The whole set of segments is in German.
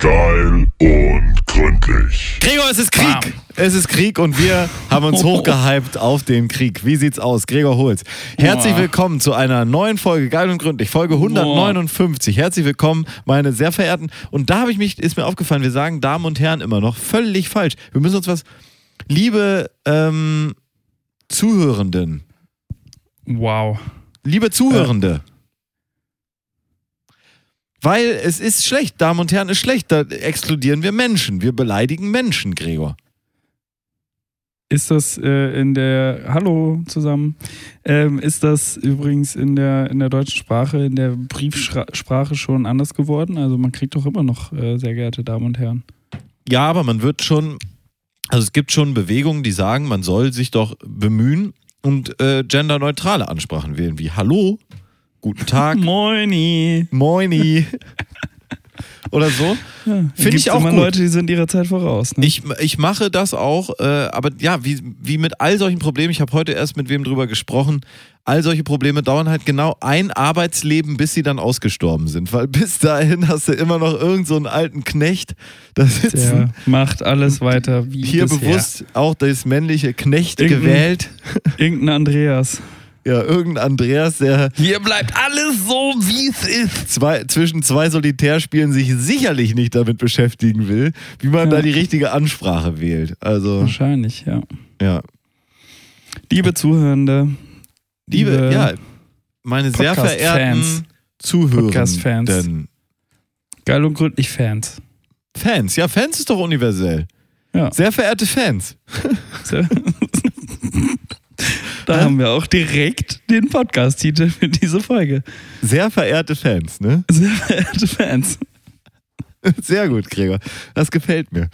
Geil und gründlich. Gregor, es ist Krieg. Es ist Krieg und wir haben uns hochgehypt auf den Krieg. Wie sieht's aus? Gregor Holz. Herzlich willkommen zu einer neuen Folge Geil und gründlich, Folge 159. Herzlich willkommen, meine sehr verehrten. Und da habe ich mich, ist mir aufgefallen, wir sagen Damen und Herren immer noch völlig falsch. Wir müssen uns was, liebe ähm, Zuhörenden, Wow. liebe Zuhörende. Weil es ist schlecht, Damen und Herren, ist schlecht. Da exkludieren wir Menschen. Wir beleidigen Menschen, Gregor. Ist das äh, in der, hallo zusammen, ähm, ist das übrigens in der, in der deutschen Sprache, in der Briefsprache schon anders geworden? Also man kriegt doch immer noch, äh, sehr geehrte Damen und Herren. Ja, aber man wird schon, also es gibt schon Bewegungen, die sagen, man soll sich doch bemühen und äh, genderneutrale Ansprachen wählen, wie Hallo, guten Tag, Moini. Moini oder so. Finde Gibt's ich auch immer gut. Leute, die sind ihrer Zeit voraus. Ne? Ich, ich mache das auch, äh, aber ja, wie, wie mit all solchen Problemen, ich habe heute erst mit wem drüber gesprochen, all solche Probleme dauern halt genau ein Arbeitsleben, bis sie dann ausgestorben sind. Weil bis dahin hast du immer noch irgend so einen alten Knecht da sitzen. Der macht alles weiter wie Hier bisher. bewusst auch das männliche Knecht Irgendein- gewählt. Irgendein Andreas. Ja, irgendein Andreas, der Hier bleibt alles so, wie es ist. zwei, zwischen zwei Solitärspielen sich sicherlich nicht damit beschäftigen will, wie man Ja. da die richtige Ansprache wählt. Also, Wahrscheinlich, ja. ja. Liebe Zuhörende, Liebe, ja, meine sehr Podcast-Fans. verehrten Podcast-Fans. Zuhörenden. geil und gründlich Fans. Fans, ja, Fans ist doch universell. Ja. Sehr verehrte Fans. So. da haben wir auch direkt den Podcast-Titel für diese Folge. Sehr verehrte Fans, ne? Sehr verehrte Fans. Sehr gut, Gregor. Das gefällt mir.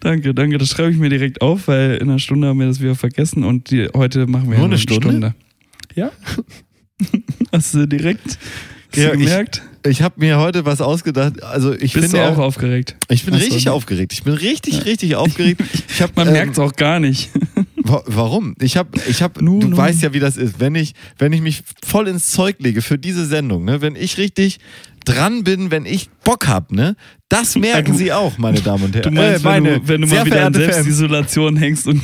Danke, danke. Das schreibe ich mir direkt auf, weil in einer Stunde haben wir das wieder vergessen und die, heute machen wir Nur ja eine Stunde? Ja. Hast du direkt Ja, du ich- gemerkt? Ich habe mir heute was ausgedacht. Also ich Bist finde du ja- auch aufgeregt? Ich bin Ach so, richtig ne? aufgeregt. Ich bin richtig, richtig aufgeregt. Ich hab, Man ähm, merkt es auch gar nicht. Wa- Warum? Ich habe, ich habe, Nu, du nu. weißt ja, wie das ist. Wenn ich, wenn ich mich voll ins Zeug lege für diese Sendung, ne, wenn ich richtig dran bin, wenn ich Bock hab, ne, das merken du- Sie auch, meine Damen und Du Herren. meinst, Äh, wenn, meine du, wenn du mal wieder in. Selbstisolation hängst und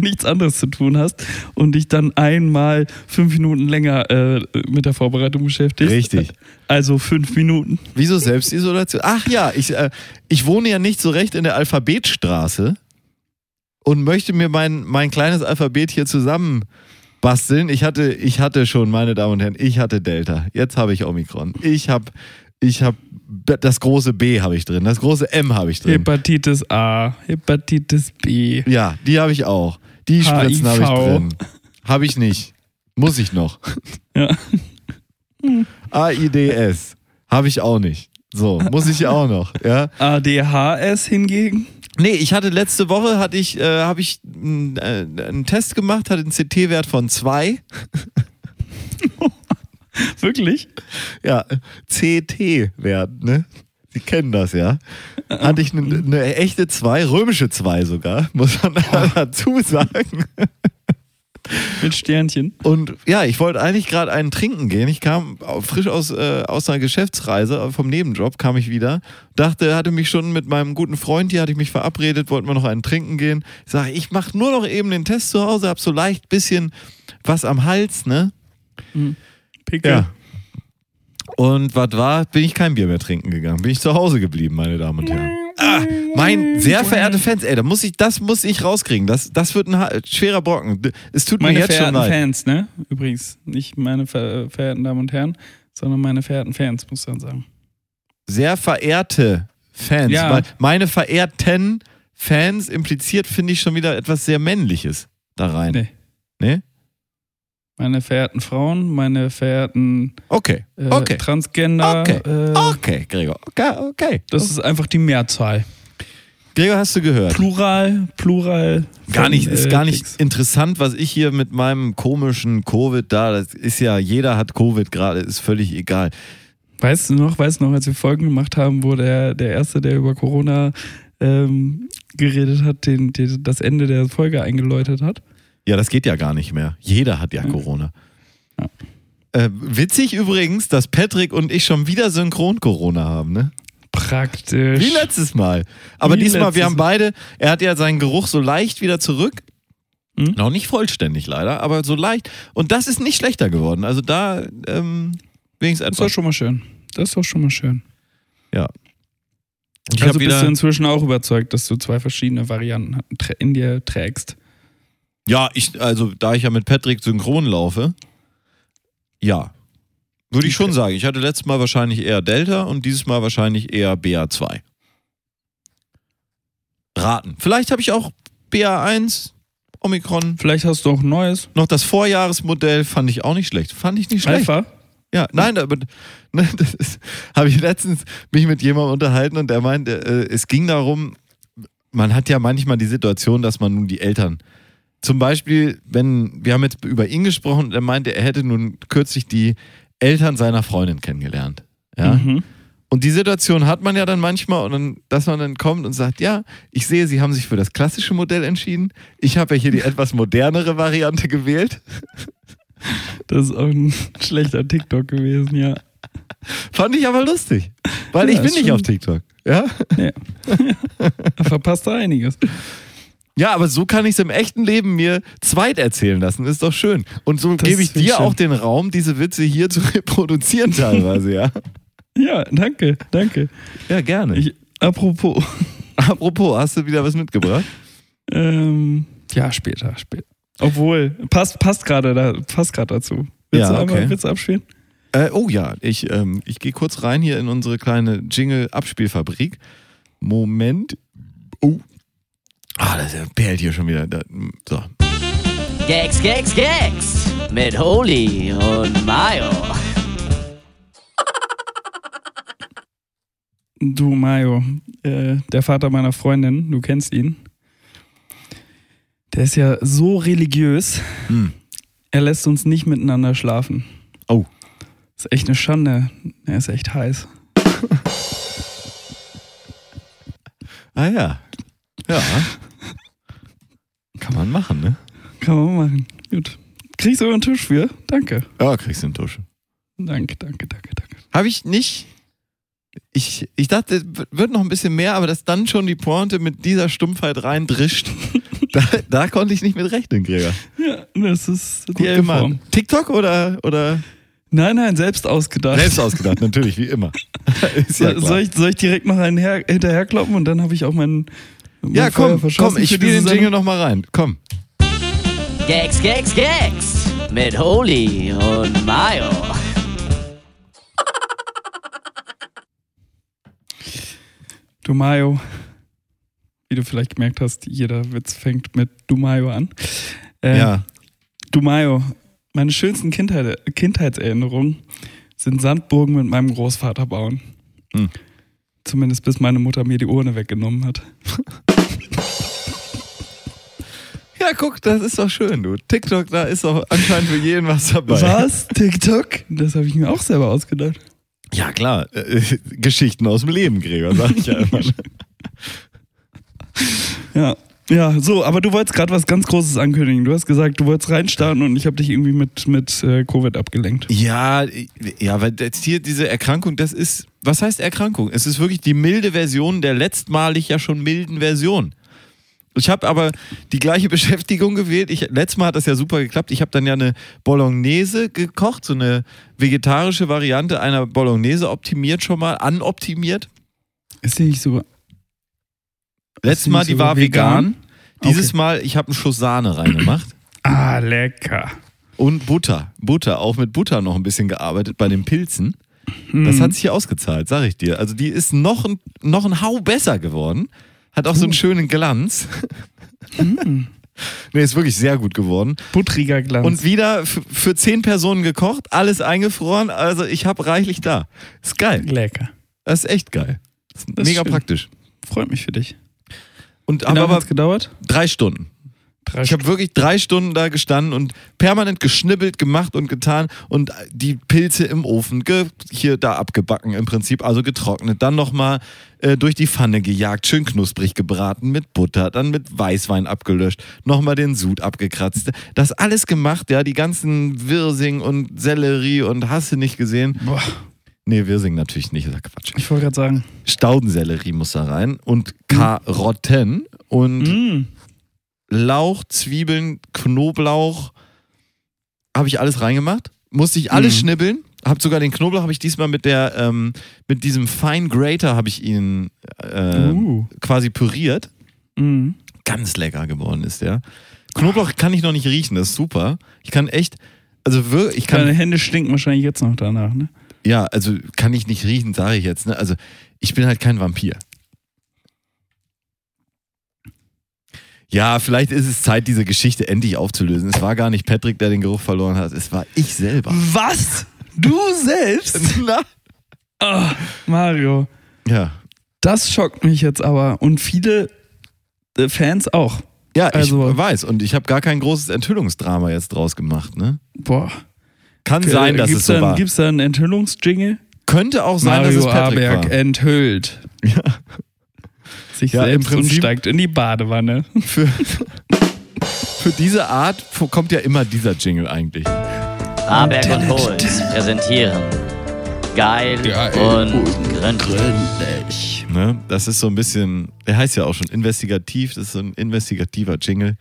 nichts anderes zu tun hast und dich dann einmal fünf Minuten länger äh, mit der Vorbereitung beschäftigst. Richtig. Also fünf Minuten. Wieso Selbstisolation? Ach ja, ich, äh, ich wohne ja nicht so recht in der Alphabetstraße und möchte mir mein, mein kleines Alphabet hier zusammen basteln. Ich hatte, ich hatte schon, meine Damen und Herren, ich hatte Delta. Jetzt habe ich Omikron. Ich habe ich hab B- das große B habe ich drin, das große M habe ich drin. Hepatitis A, Hepatitis B. Ja, die habe ich auch. Die Spritzen habe ich drin. Habe ich nicht. Muss ich noch. Ja. AIDS habe ich auch nicht. So, muss ich auch noch, ja. ADHS hingegen. Nee, ich hatte letzte Woche hatte ich, äh, habe ich äh, einen Test gemacht, hatte einen CT-Wert von 2. Wirklich? Ja, CT-Wert, ne? Sie kennen das ja. Hatte ich eine, eine echte 2, römische 2 sogar, muss man dazu sagen. Mit Sternchen. Und ja, ich wollte eigentlich gerade einen trinken gehen. Ich kam frisch aus, äh, aus einer Geschäftsreise, äh, vom Nebenjob kam ich wieder. Dachte, hatte mich schon mit meinem guten Freund hier, hatte ich mich verabredet, wollten wir noch einen trinken gehen. Ich sage, ich mache nur noch eben den Test zu Hause, hab so leicht bisschen was am Hals, ne? Pickel. Ja. Und was war, bin ich kein Bier mehr trinken gegangen. Bin ich zu Hause geblieben, meine Damen und Herren. Ah, mein sehr verehrte Fans, ey, da muss ich, das muss ich rauskriegen. Das, das wird ein schwerer Brocken. Es tut Meine mir jetzt schon verehrten leid. Fans, ne? Übrigens. Nicht meine ver verehrten Damen und Herren, sondern meine verehrten Fans, muss man sagen. sehr verehrte Fans. Ja. Weil meine verehrten Fans impliziert, finde ich, schon wieder etwas sehr Männliches da rein. Nee. Nee? Meine verehrten Frauen, meine verehrten Okay. äh, Okay. Transgender. Okay. Äh, Okay, Gregor. Okay, okay. Das ist einfach die Mehrzahl. Gregor, hast du gehört? Plural, Plural. Gar nicht, ist äh, gar nicht Dings. interessant, was ich hier mit meinem komischen Covid da, das ist ja, jeder hat Covid gerade, ist völlig egal. Weißt du noch, weißt du noch, als wir Folgen gemacht haben, wo der, der Erste, der über Corona ähm, geredet hat, den, den, das Ende der Folge eingeläutet hat? Ja, das geht ja gar nicht mehr. Jeder hat ja Ja. Corona. Ja. Äh, witzig übrigens, dass Patrick und ich schon wieder synchron Corona haben, ne? praktisch. Wie letztes Mal. Aber Wie diesmal, wir haben beide, er hat ja seinen Geruch so leicht wieder zurück. Hm? Noch nicht vollständig leider, aber so leicht. Und das ist nicht schlechter geworden. Also da ähm, wenigstens Das ist doch etwas. schon mal schön. Das ist doch schon mal schön. Ja. Ich also bist du inzwischen auch überzeugt, dass du zwei verschiedene Varianten in dir trägst. Ja, ich, also da ich ja mit Patrick synchron laufe, ja. Würde ich schon sagen. Ich hatte letztes Mal wahrscheinlich eher Delta und dieses Mal wahrscheinlich eher BA2. Raten. Vielleicht habe ich auch BA1, Omikron. Vielleicht hast du auch ein neues. Noch das Vorjahresmodell fand ich auch nicht schlecht. Fand ich nicht schlecht. Alpha. Ja, nein, aber ne, das habe ich letztens mich mit jemandem unterhalten und der meinte, äh, es ging darum, man hat ja manchmal die Situation, dass man nun die Eltern, zum Beispiel, wenn, wir haben jetzt über ihn gesprochen und er meinte, er hätte nun kürzlich die Eltern seiner Freundin kennengelernt. Ja. Mhm. Und die Situation hat man ja dann manchmal, und dann, dass man dann kommt und sagt, ja, ich sehe, Sie haben sich für das klassische Modell entschieden. Ich habe ja hier die etwas modernere Variante gewählt. Das ist auch ein schlechter TikTok gewesen, ja. Fand ich aber lustig. Weil Ja, ich bin nicht auf TikTok. Ja? Da verpasst er einiges. Ja, aber so kann ich es im echten Leben mir zweit erzählen lassen. Ist doch schön. Und so Das gebe ich dir schön. auch den Raum, diese Witze hier zu reproduzieren teilweise, ja? Ja, danke, danke. Ja, gerne. Ich, apropos, Apropos, hast du wieder was mitgebracht? ähm, ja, später, später. Obwohl, passt, passt gerade da, passt gerade dazu. Willst Ja, du einmal okay. Witz abspielen? Äh, oh ja, ich, ähm, ich gehe kurz rein hier in unsere kleine Jingle-Abspielfabrik. Moment. Oh. Ah, das perlt hier schon wieder. Da, so. Gags, Gags, Gags mit Holy und Mayo. Du, Mayo, äh, der Vater meiner Freundin, du kennst ihn. Der ist ja so religiös, Hm. er lässt uns nicht miteinander schlafen. Oh. ist echt eine Schande. Er ist echt heiß. Ah ja. Ja. Kann man machen, ne? Kann man machen. Gut. Kriegst du den Tisch für? Danke. Ja, kriegst du einen Tusch. Danke, danke, danke, danke. Habe ich nicht. Ich, ich dachte, es wird noch ein bisschen mehr, aber dass dann schon die Pointe mit dieser Stumpfheit reindrischt, da, da konnte ich nicht mit rechnen, Gregor. Ja, das ist die Gut gemacht. TikTok oder, oder Nein, nein, selbst ausgedacht. selbst ausgedacht, natürlich, wie immer. Ist ja soll, ich, soll ich direkt noch einen her, hinterherkloppen und dann habe ich auch meinen. Mein ja, komm, komm, ich spiele den Jingle nochmal rein. Komm. Gags, Gags, Gags mit Holy und Mayo. Du Mayo. Wie du vielleicht gemerkt hast, jeder Witz fängt mit Du Mayo an. Äh, Ja. Du Mayo, meine schönsten Kindheit, Kindheitserinnerungen sind Sandburgen mit meinem Großvater bauen. Hm. Zumindest bis meine Mutter mir die Urne weggenommen hat. Ja, guck, das ist doch schön, du. TikTok, da ist doch anscheinend für jeden was dabei. Was? TikTok? Das habe ich mir auch selber ausgedacht. Ja, klar. Äh, äh, Geschichten aus dem Leben, Gregor, sag ich ja immer. ne? Ja. Ja, so, aber du wolltest gerade was ganz Großes ankündigen. Du hast gesagt, du wolltest reinstarten und ich habe dich irgendwie mit, mit äh, Covid abgelenkt. Ja, ja, weil jetzt hier diese Erkrankung, das ist, was heißt Erkrankung? Es ist wirklich die milde Version der letztmalig ja schon milden Version. Ich habe aber die gleiche Beschäftigung gewählt. Ich, letztes Mal hat das ja super geklappt. Ich habe dann ja eine Bolognese gekocht, so eine vegetarische Variante einer Bolognese optimiert schon mal, anoptimiert. Ist die nicht so. Letztes Mal, die war vegan. vegan? Dieses Okay. Mal, ich habe einen Schuss Sahne reingemacht. Ah, lecker. Und Butter. Butter, auch mit Butter noch ein bisschen gearbeitet bei den Pilzen. Das Mhm. hat sich hier ausgezahlt, sag ich dir. Also die ist noch ein, noch ein Hau besser geworden. Hat auch so einen schönen Glanz. Mhm. nee, ist wirklich sehr gut geworden. Buttriger Glanz. Und wieder für zehn Personen gekocht, alles eingefroren. Also ich habe reichlich da. Ist geil. lecker. Das ist echt geil. Ist mega praktisch. Freut mich für dich. Und Wie aber, lange aber hat's gedauert? drei Stunden. Ich habe wirklich drei Stunden da gestanden und permanent geschnibbelt, gemacht und getan und die Pilze im Ofen hier da abgebacken im Prinzip, also getrocknet. Dann nochmal äh, durch die Pfanne gejagt, schön knusprig gebraten mit Butter, dann mit Weißwein abgelöscht, nochmal den Sud abgekratzt. Das alles gemacht, ja, die ganzen Wirsing und Sellerie und hast du nicht gesehen. Boah. Nee, wir singen natürlich nicht, ist ja Quatsch. Ich wollte gerade sagen. Staudensellerie muss da rein und Karotten und Mm. Lauch, Zwiebeln, Knoblauch. Habe ich alles reingemacht. Musste ich alles Mhm. schnibbeln. Hab sogar den Knoblauch habe ich diesmal mit der ähm, mit diesem Fine Grater habe ich ihn äh, Uh. quasi püriert. Mm. Ganz lecker geworden ist der. Knoblauch kann ich noch nicht riechen, das ist super. Ich kann echt, also wirklich, ich kann Deine Hände stinken wahrscheinlich jetzt noch danach, ne? Ja, also kann ich nicht riechen, sage ich jetzt. Ne? Also ich bin halt kein Vampir. Ja, vielleicht ist es Zeit, diese Geschichte endlich aufzulösen. Es war gar nicht Patrick, der den Geruch verloren hat. Es war ich selber. Was? Du selbst? Na? Ah, Mario, Ja. das schockt mich jetzt aber. Und viele äh, Fans auch. Ja, ich Also- weiß. Und ich habe gar kein großes Enthüllungsdrama jetzt draus gemacht. Ne? Boah. Kann sein, dass gibt's es so dann, war. Gibt's da einen Enthüllungsjingle? Könnte auch sein, Mario dass es Patrick Aberg war. enthüllt. Ja. Sich Ja, im selbst und Prinzip- steigt in die Badewanne. Für, für diese Art kommt ja immer dieser Jingle eigentlich. Aberg und Holz präsentieren. Geil, und gründlich. Ne? Das ist so ein bisschen, der heißt ja auch schon investigativ, das ist so ein investigativer Jingle,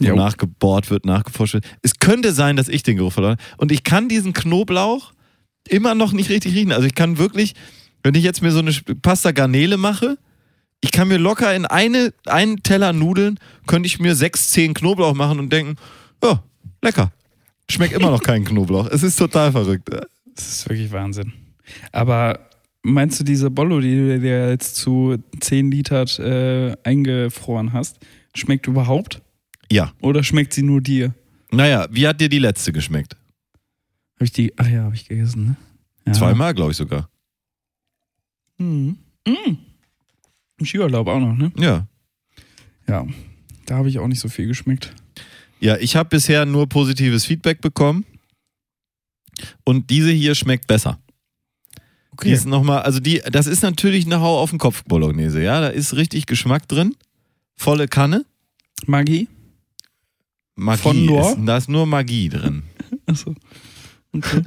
wo Jo. nachgebohrt wird, nachgeforscht wird. Es könnte sein, dass ich den Geruch verloren habe. Und ich kann diesen Knoblauch immer noch nicht richtig riechen. Also ich kann wirklich, wenn ich jetzt mir so eine Pasta Garnele mache, ich kann mir locker in eine, einen Teller Nudeln, könnte ich mir sechs, zehn Knoblauch machen und denken, ja, lecker. Schmeckt immer noch kein Knoblauch. Es ist total verrückt. Das ist wirklich Wahnsinn. Aber meinst du, diese Bollo, die du dir jetzt zu 10 Liter äh, eingefroren hast, schmeckt überhaupt? Ja. Oder schmeckt sie nur dir? Naja, wie hat dir die letzte geschmeckt? Habe ich die, ach ja, habe ich gegessen, ne? Ja. Zweimal, glaube ich sogar. Mhm. Mhm. Im Skiurlaub auch noch, ne? Ja. Ja. Da habe ich auch nicht so viel geschmeckt. Ja, ich habe bisher nur positives Feedback bekommen. Und diese hier schmeckt besser. Die ist noch mal, also die, das ist natürlich eine Hau auf den Kopf Bolognese, ja. Da ist richtig Geschmack drin. Volle Kanne. Magie? Magie. Von Noir? Ist, da ist nur Magie drin. Achso. Okay.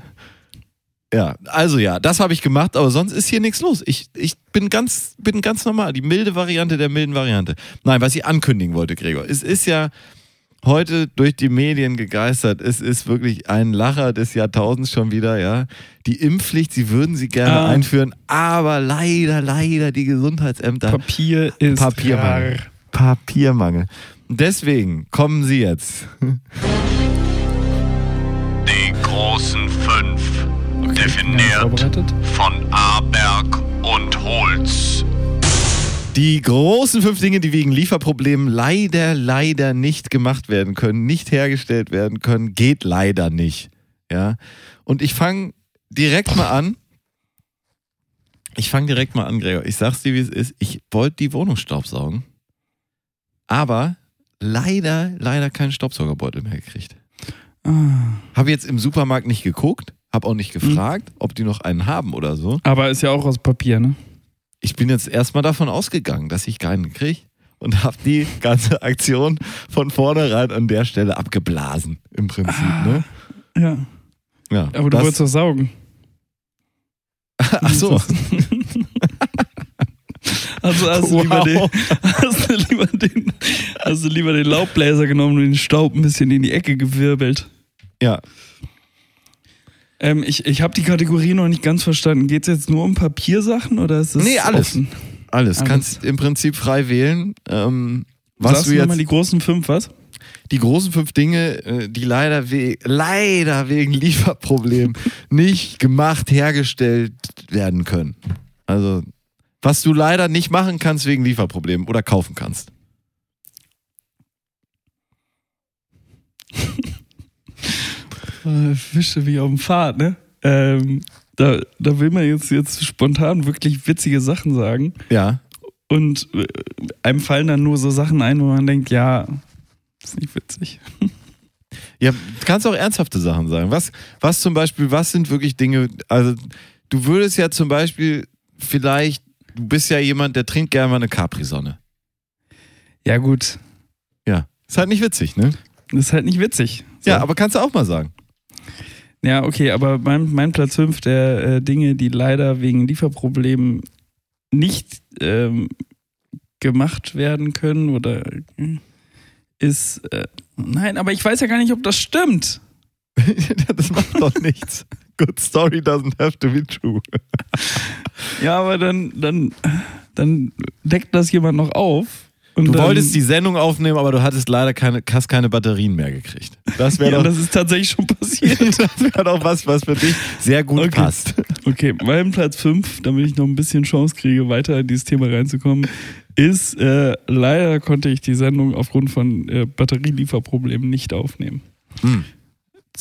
Ja, also ja, das habe ich gemacht, aber sonst ist hier nichts los. Ich, ich bin, ganz, bin ganz normal. Die milde Variante der milden Variante. Nein, was ich ankündigen wollte, Gregor. Es ist ja heute durch die Medien gegeistert. Es ist wirklich ein Lacher des Jahrtausends schon wieder, ja. Die Impfpflicht, sie würden sie gerne Ah. einführen, aber leider, leider die Gesundheitsämter. Papier ist Papiermangel. rar. Papiermangel. Deswegen kommen sie jetzt. Die großen fünf. Definiert von Aberg und Holz. Die großen fünf Dinge, die wegen Lieferproblemen leider, leider nicht gemacht werden können, nicht hergestellt werden können, geht leider nicht. Ja. Und ich fange direkt mal an. Ich fange direkt mal an, Gregor. Ich sag's dir, wie es ist. Ich wollte die Wohnung staubsaugen. Aber leider, leider keinen Staubsaugerbeutel mehr gekriegt. Ah. Habe jetzt im Supermarkt nicht geguckt, habe auch nicht gefragt, ob die noch einen haben oder so. Aber ist ja auch aus Papier, ne? ich bin jetzt erstmal davon ausgegangen, dass ich keinen kriege und habe die ganze Aktion von vornherein an der Stelle abgeblasen, im Prinzip. Ne? Ja. Ja, Aber du wolltest doch saugen. Ach so. Also hast du, lieber den, hast, du lieber den, hast du lieber den Laubbläser genommen und den Staub ein bisschen in die Ecke gewirbelt. Ja, Ähm, ich ich habe die Kategorie noch nicht ganz verstanden. Geht es jetzt nur um Papiersachen oder ist es Nee, alles. offen? alles. Alles. Kannst im Prinzip frei wählen. Ähm, was Sagst du jetzt, nochmal die großen fünf, was? die großen fünf Dinge, äh, die leider, we leider wegen Lieferproblemen nicht gemacht, hergestellt werden können. Also, was du leider nicht machen kannst wegen Lieferproblemen oder kaufen kannst. Äh, Fische wie auf dem Pfad, ne? Ähm, da, da will man jetzt, jetzt spontan wirklich witzige Sachen sagen. Ja. Und äh, einem fallen dann nur so Sachen ein, wo man denkt, ja, ist nicht witzig. Ja, du kannst auch ernsthafte Sachen sagen. Was, was zum Beispiel, was sind wirklich Dinge, also du würdest ja zum Beispiel vielleicht, du bist ja jemand, der trinkt gerne mal eine Capri-Sonne. Ja, gut. Ja. Ist halt nicht witzig, ne? Ist halt nicht witzig. So. Ja, aber kannst du auch mal sagen. Ja, okay, aber mein, mein Platz 5 der äh, Dinge, die leider wegen Lieferproblemen nicht ähm, gemacht werden können oder äh, ist. Äh, nein, aber ich weiß ja gar nicht, ob das stimmt. das macht doch nichts. Good story doesn't have to be true. Ja, aber dann, dann, dann deckt das jemand noch auf. Und Du dann, wolltest die Sendung aufnehmen, aber du hattest leider keine, hast keine Batterien mehr gekriegt. Das wäre Ja, doch, das ist tatsächlich schon passiert. das wär doch was, was für dich sehr gut Okay. passt. Okay, mein Platz 5, damit ich noch ein bisschen Chance kriege, weiter in dieses Thema reinzukommen, ist, äh, leider konnte ich die Sendung aufgrund von äh, Batterielieferproblemen nicht aufnehmen. Hm.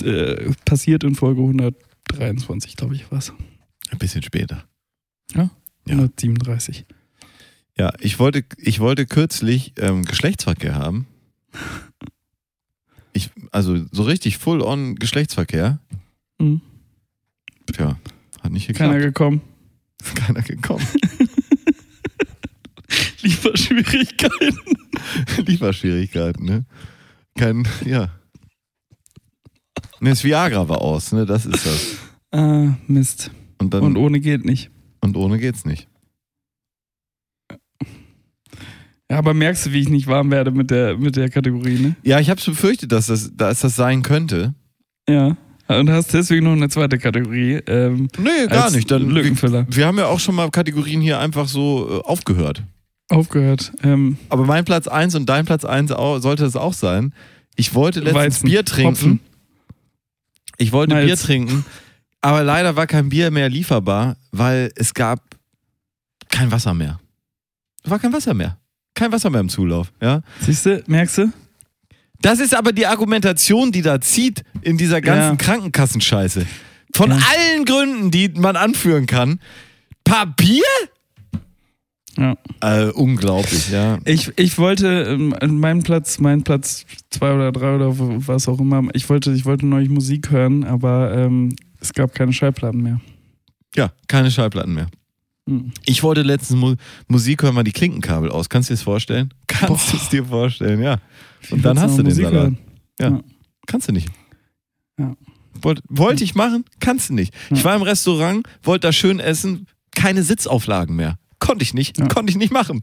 Äh, passiert in Folge 123, glaube ich, was. Ein bisschen später. Ja? Ja. 137. Ja, ich wollte, ich wollte kürzlich ähm, Geschlechtsverkehr haben. Ich, also so richtig full-on Geschlechtsverkehr. Mhm. Tja, hat nicht Keiner geklappt. gekommen. Keiner gekommen. Lieferschwierigkeiten. Lieferschwierigkeiten, ne? Kein, ja. Ne, das Viagra war aus, ne? Das ist das. Ah, Mist. Und dann Und ohne geht nicht. und ohne geht's nicht. Ja, aber merkst du, wie ich nicht warm werde mit der, mit der Kategorie, ne? Ja, ich hab's befürchtet, dass das, dass das sein könnte. Ja. Und hast deswegen noch eine zweite Kategorie. Ähm, Nee, gar nicht. Dann, wir, Lückenfüller. wir haben ja auch schon mal Kategorien hier einfach so äh, aufgehört. Aufgehört. Ähm, Aber mein Platz 1 und dein Platz 1 auch, sollte es auch sein. Ich wollte letztens Weizen. Bier trinken. Hopfen. Ich wollte Malz. Bier trinken, aber leider war kein Bier mehr lieferbar, weil es gab kein Wasser mehr. Es war kein Wasser mehr. Kein Wasser mehr im Zulauf, ja. siehst du, merkst du? Das ist aber die Argumentation, die da zieht in dieser ganzen Ja. Krankenkassenscheiße. Von Ja. allen Gründen, die man anführen kann. Papier? Ja. Äh, unglaublich, ja. Ich, ich wollte ähm, meinen Platz, mein Platz zwei oder drei oder was auch immer, ich wollte, ich wollte neulich Musik hören, aber ähm, es gab keine Schallplatten mehr. Ja, keine Schallplatten mehr. Hm. Ich wollte letztens Mu Musik hören, mal die Klinkenkabel aus. Kannst du dir das vorstellen? Kannst du es dir vorstellen, ja. Und dann hast du den Musik Salat. hören? Ja. Ja. Kannst du nicht. Ja. Wollte wollt ich machen? Kannst du nicht. Ich Ja. war im Restaurant, wollte da schön essen, keine Sitzauflagen mehr. Konnte ich nicht, Ja. konnte ich nicht machen.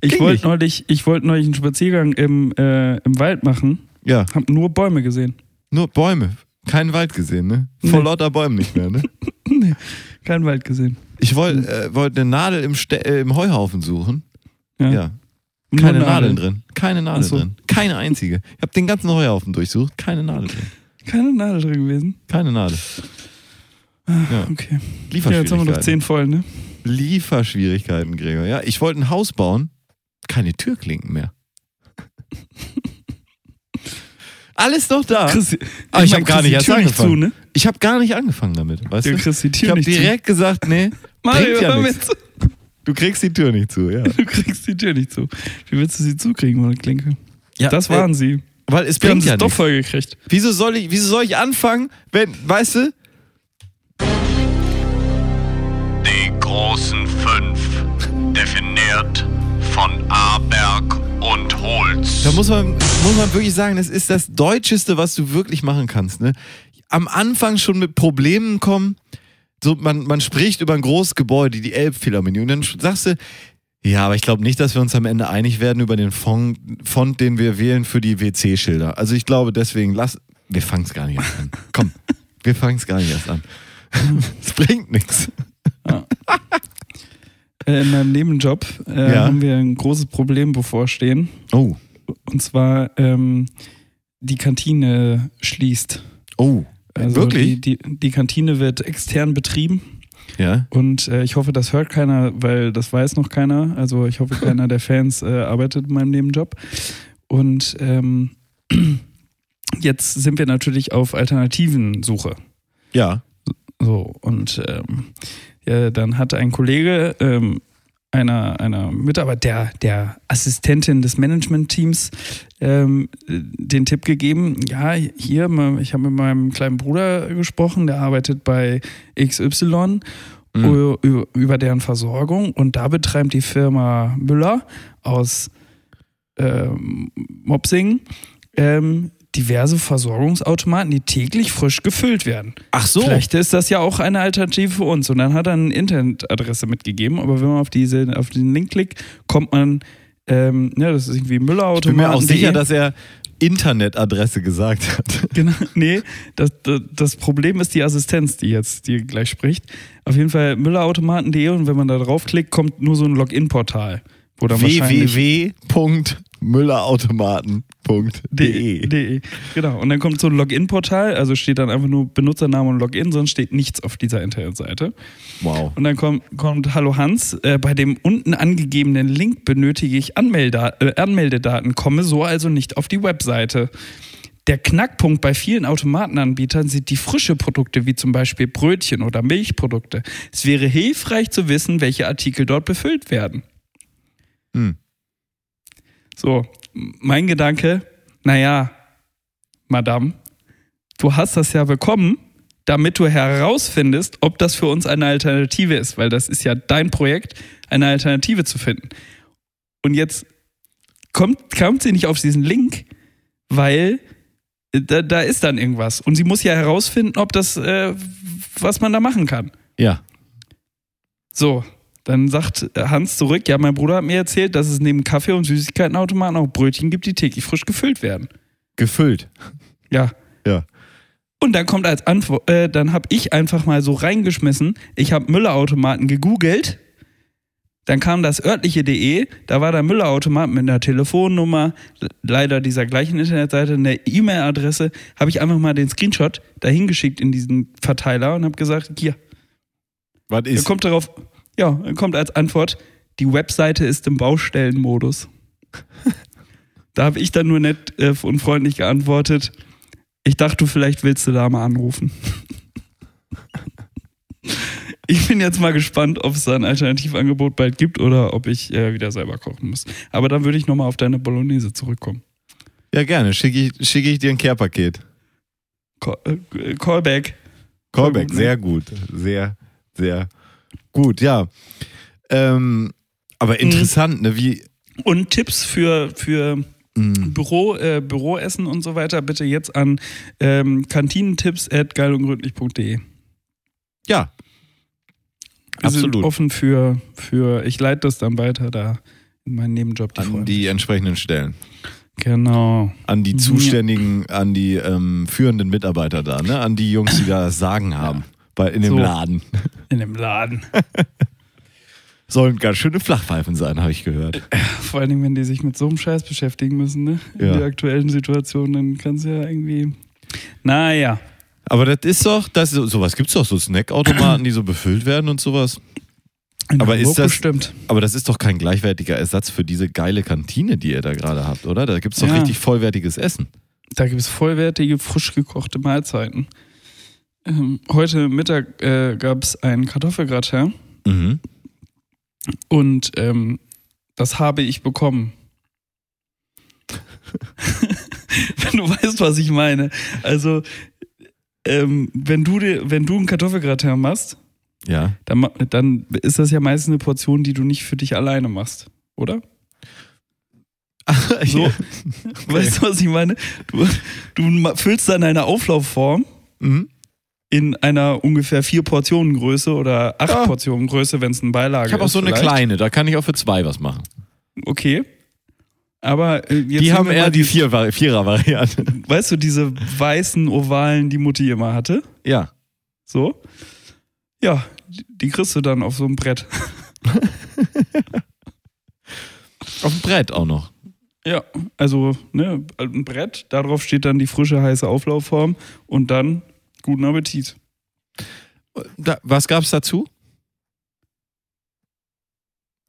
Ich wollte neulich, ich wollte neulich einen Spaziergang im, äh, im Wald machen, Ja, hab nur Bäume gesehen. nur Bäume. Keinen Wald gesehen, ne? Vor Nee. lauter Bäumen nicht mehr, ne? nee, keinen Wald gesehen. Ich wollte äh, wollt eine Nadel im, Ste äh, im Heuhaufen suchen. Ja. Ja. Keine Nadeln. Nadeln drin. Keine Nadel so. drin. Keine einzige. Ich habe den ganzen Heuhaufen durchsucht. Keine Nadel drin. Keine Nadel drin gewesen. Keine Nadel. Ja. Okay. Ja, Lieferschwierigkeiten. jetzt haben wir noch zehn voll, ne? Lieferschwierigkeiten, Gregor. Ja, ich wollte ein Haus bauen. Keine Türklinken mehr. Alles noch da. Chris, Aber ich mein, hab gar nicht die erst Tür nicht angefangen. zu, ne? Ich habe gar nicht angefangen damit, weißt Du du? kriegst die Ich Tür habe nicht direkt gesagt, nee, zu. Mario, ja nichts. du kriegst die Tür nicht zu, ja. Du kriegst die Tür nicht zu. Wie willst du sie zukriegen, meine Klinke? ja Das waren sie. Äh, weil es Wir haben bringt sie ja doch voll gekriegt. Wieso soll ich, wieso soll ich anfangen, wenn, weißt du? Die großen fünf, definiert von Aberg und Holz. Da muss man, muss man wirklich sagen, das ist das Deutscheste, was du wirklich machen kannst. Ne? Am Anfang schon mit Problemen kommen. So, man, man spricht über ein großes Gebäude, die Elbphilharmonie, und dann sagst du, ja, aber ich glaube nicht, dass wir uns am Ende einig werden über den Font, Font den wir wählen für die WC-Schilder. Also ich glaube deswegen, lass, wir fangen es gar nicht erst an. Komm, wir fangen es gar nicht erst an. Es bringt nichts. Äh, In meinem Nebenjob äh, Ja. haben wir ein großes Problem bevorstehen. Oh, Und zwar ähm, die Kantine schließt. oh, Also wirklich? Die, die, die Kantine wird extern betrieben Ja, und äh, ich hoffe, das hört keiner, weil das weiß noch keiner. Also ich hoffe, keiner der Fans äh, arbeitet in meinem Nebenjob. Und ähm, jetzt sind wir natürlich auf alternativen Suche. ja, So, und ähm, ja, dann hat ein Kollege ähm, einer, einer Mitarbeiter, der, der Assistentin des Management-Teams, ähm, den Tipp gegeben, ja, hier, ich habe mit meinem kleinen Bruder gesprochen, der arbeitet bei XY Mhm. über, über- über deren Versorgung und da betreibt die Firma Müller aus ähm, Mopsing ähm, diverse Versorgungsautomaten, die täglich frisch gefüllt werden. Ach so. Vielleicht ist das ja auch eine Alternative für uns. Und dann hat er eine Internetadresse mitgegeben, aber wenn man auf, diese, auf den Link klickt, kommt man, ähm, ja, das ist irgendwie Ich bin Müllerautomaten. mir auch sicher, dass er Internetadresse gesagt hat. Genau, nee, das, das, das Problem ist die Assistenz, die jetzt die gleich spricht. Auf jeden Fall müllerautomaten.de und wenn man da draufklickt, kommt nur so ein Login-Portal. Wo www.müllerautomaten.de De. Genau. Und dann kommt so ein Login-Portal, also steht dann einfach nur Benutzername und Login, sonst steht nichts auf dieser Internetseite. Wow. Und dann kommt, kommt Hallo Hans, äh, bei dem unten angegebenen Link benötige ich Anmelda äh, Anmeldedaten, komme so also nicht auf die Webseite. Der Knackpunkt bei vielen Automatenanbietern sind die frische Produkte, wie zum Beispiel Brötchen oder Milchprodukte. Es wäre hilfreich zu wissen, welche Artikel dort befüllt werden. Hm. So, mein Gedanke, naja, Madame, du hast das ja bekommen, damit du herausfindest, ob das für uns eine Alternative ist, weil das ist ja dein Projekt, eine Alternative zu finden. Und jetzt kommt, kommt sie nicht auf diesen Link, weil äh, da, da ist dann irgendwas. Und sie muss ja herausfinden, ob das, äh, was man da machen kann. Ja. So, dann sagt Hans zurück, ja, mein Bruder hat mir erzählt, dass es neben Kaffee- und Süßigkeitenautomaten auch Brötchen gibt, die täglich frisch gefüllt werden. Gefüllt. Ja. Ja. Und dann kommt als Antwort, äh, dann habe ich einfach mal so reingeschmissen, ich habe Müllerautomaten gegoogelt, dann kam das örtliche.de, da war der Müllerautomat mit einer Telefonnummer, leider dieser gleichen Internetseite, eine E-Mail-Adresse, habe ich einfach mal den Screenshot dahin geschickt in diesen Verteiler und habe gesagt, hier, Was ist? kommt darauf, ja, dann kommt als Antwort, die Webseite ist im Baustellenmodus. da habe ich dann nur nett äh, und freundlich geantwortet, ich dachte, du vielleicht willst du da mal anrufen. ich bin jetzt mal gespannt, ob es da ein Alternativangebot bald gibt oder ob ich äh, wieder selber kochen muss. Aber dann würde ich nochmal auf deine Bolognese zurückkommen. Ja, gerne. Schicke ich, schicke ich dir ein Care-Paket. Call, äh, Callback. Callback, gut, sehr gut. Sehr, sehr gut, ja. Ähm, aber interessant, ne? Wie. Und Tipps für, für mh, Büro, äh, Büroessen und so weiter, bitte jetzt an ähm, kantinentipps at geilundgründlich.de. ja, Wir sind Absolut. offen für, für, ich leite das dann weiter da in meinen Nebenjob. an freuen die entsprechenden Stellen. Genau. An die Mhm. zuständigen, an die ähm, führenden Mitarbeiter da, ne? An die Jungs, die da das Sagen haben. Bei, in dem So. Laden. In dem Laden. Sollen ganz schöne Flachpfeifen sein, habe ich gehört. Vor allen Dingen, wenn die sich mit so einem Scheiß beschäftigen müssen, ne? In Ja. der aktuellen Situation, dann kann es ja irgendwie. Naja. Aber das ist doch, das, sowas gibt es doch, so Snackautomaten, die so befüllt werden und sowas. In Aber Hamburg ist das- Bestimmt. Aber das ist doch kein gleichwertiger Ersatz für diese geile Kantine, die ihr da gerade habt, oder? Da gibt es doch Ja. richtig vollwertiges Essen. Da gibt es vollwertige, frisch gekochte Mahlzeiten. Ähm, heute Mittag äh, gab es einen Kartoffelgratin Mhm. und ähm, das habe ich bekommen. wenn du weißt, was ich meine. Also, ähm, wenn, du dir, wenn du einen Kartoffelgratin machst, Ja. dann, dann ist das ja meistens eine Portion, die du nicht für dich alleine machst, oder? So. Weißt du, was ich meine? Du, du füllst dann eine Auflaufform Mhm. In einer ungefähr vier Portionen Größe oder acht Ah. Portionen Größe, wenn es eine Beilage ist. Ich habe auch so eine vielleicht. kleine, da kann ich auch für zwei was machen. Okay. Aber äh, jetzt die haben eher die Vier Vierer-Variante. Weißt du, diese weißen Ovalen, die Mutti immer hatte? Ja. So. Ja, die- die kriegst du dann auf so einem Brett. Auf dem Brett auch noch. Ja, also ne, ein Brett, darauf steht dann die frische, heiße Auflaufform und dann guten Appetit. Da, was gab's dazu?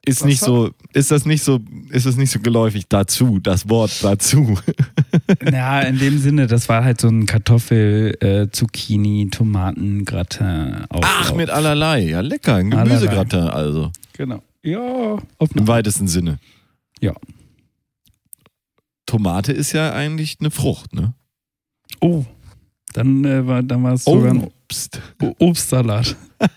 Ist Was nicht so, ist das nicht so, ist das nicht so geläufig dazu, das Wort dazu. Ja, in dem Sinne, das war halt so ein Kartoffel, äh, Zucchini, Tomaten, Gratin. Ach, mit allerlei. Ja, lecker. Ein. Gemüsegratin also. Genau. Ja, Im weitesten Sinne. Ja. Tomate ist ja eigentlich eine Frucht, ne? Oh, dann, äh, war, dann war es sogar ein Obst. Obstsalat.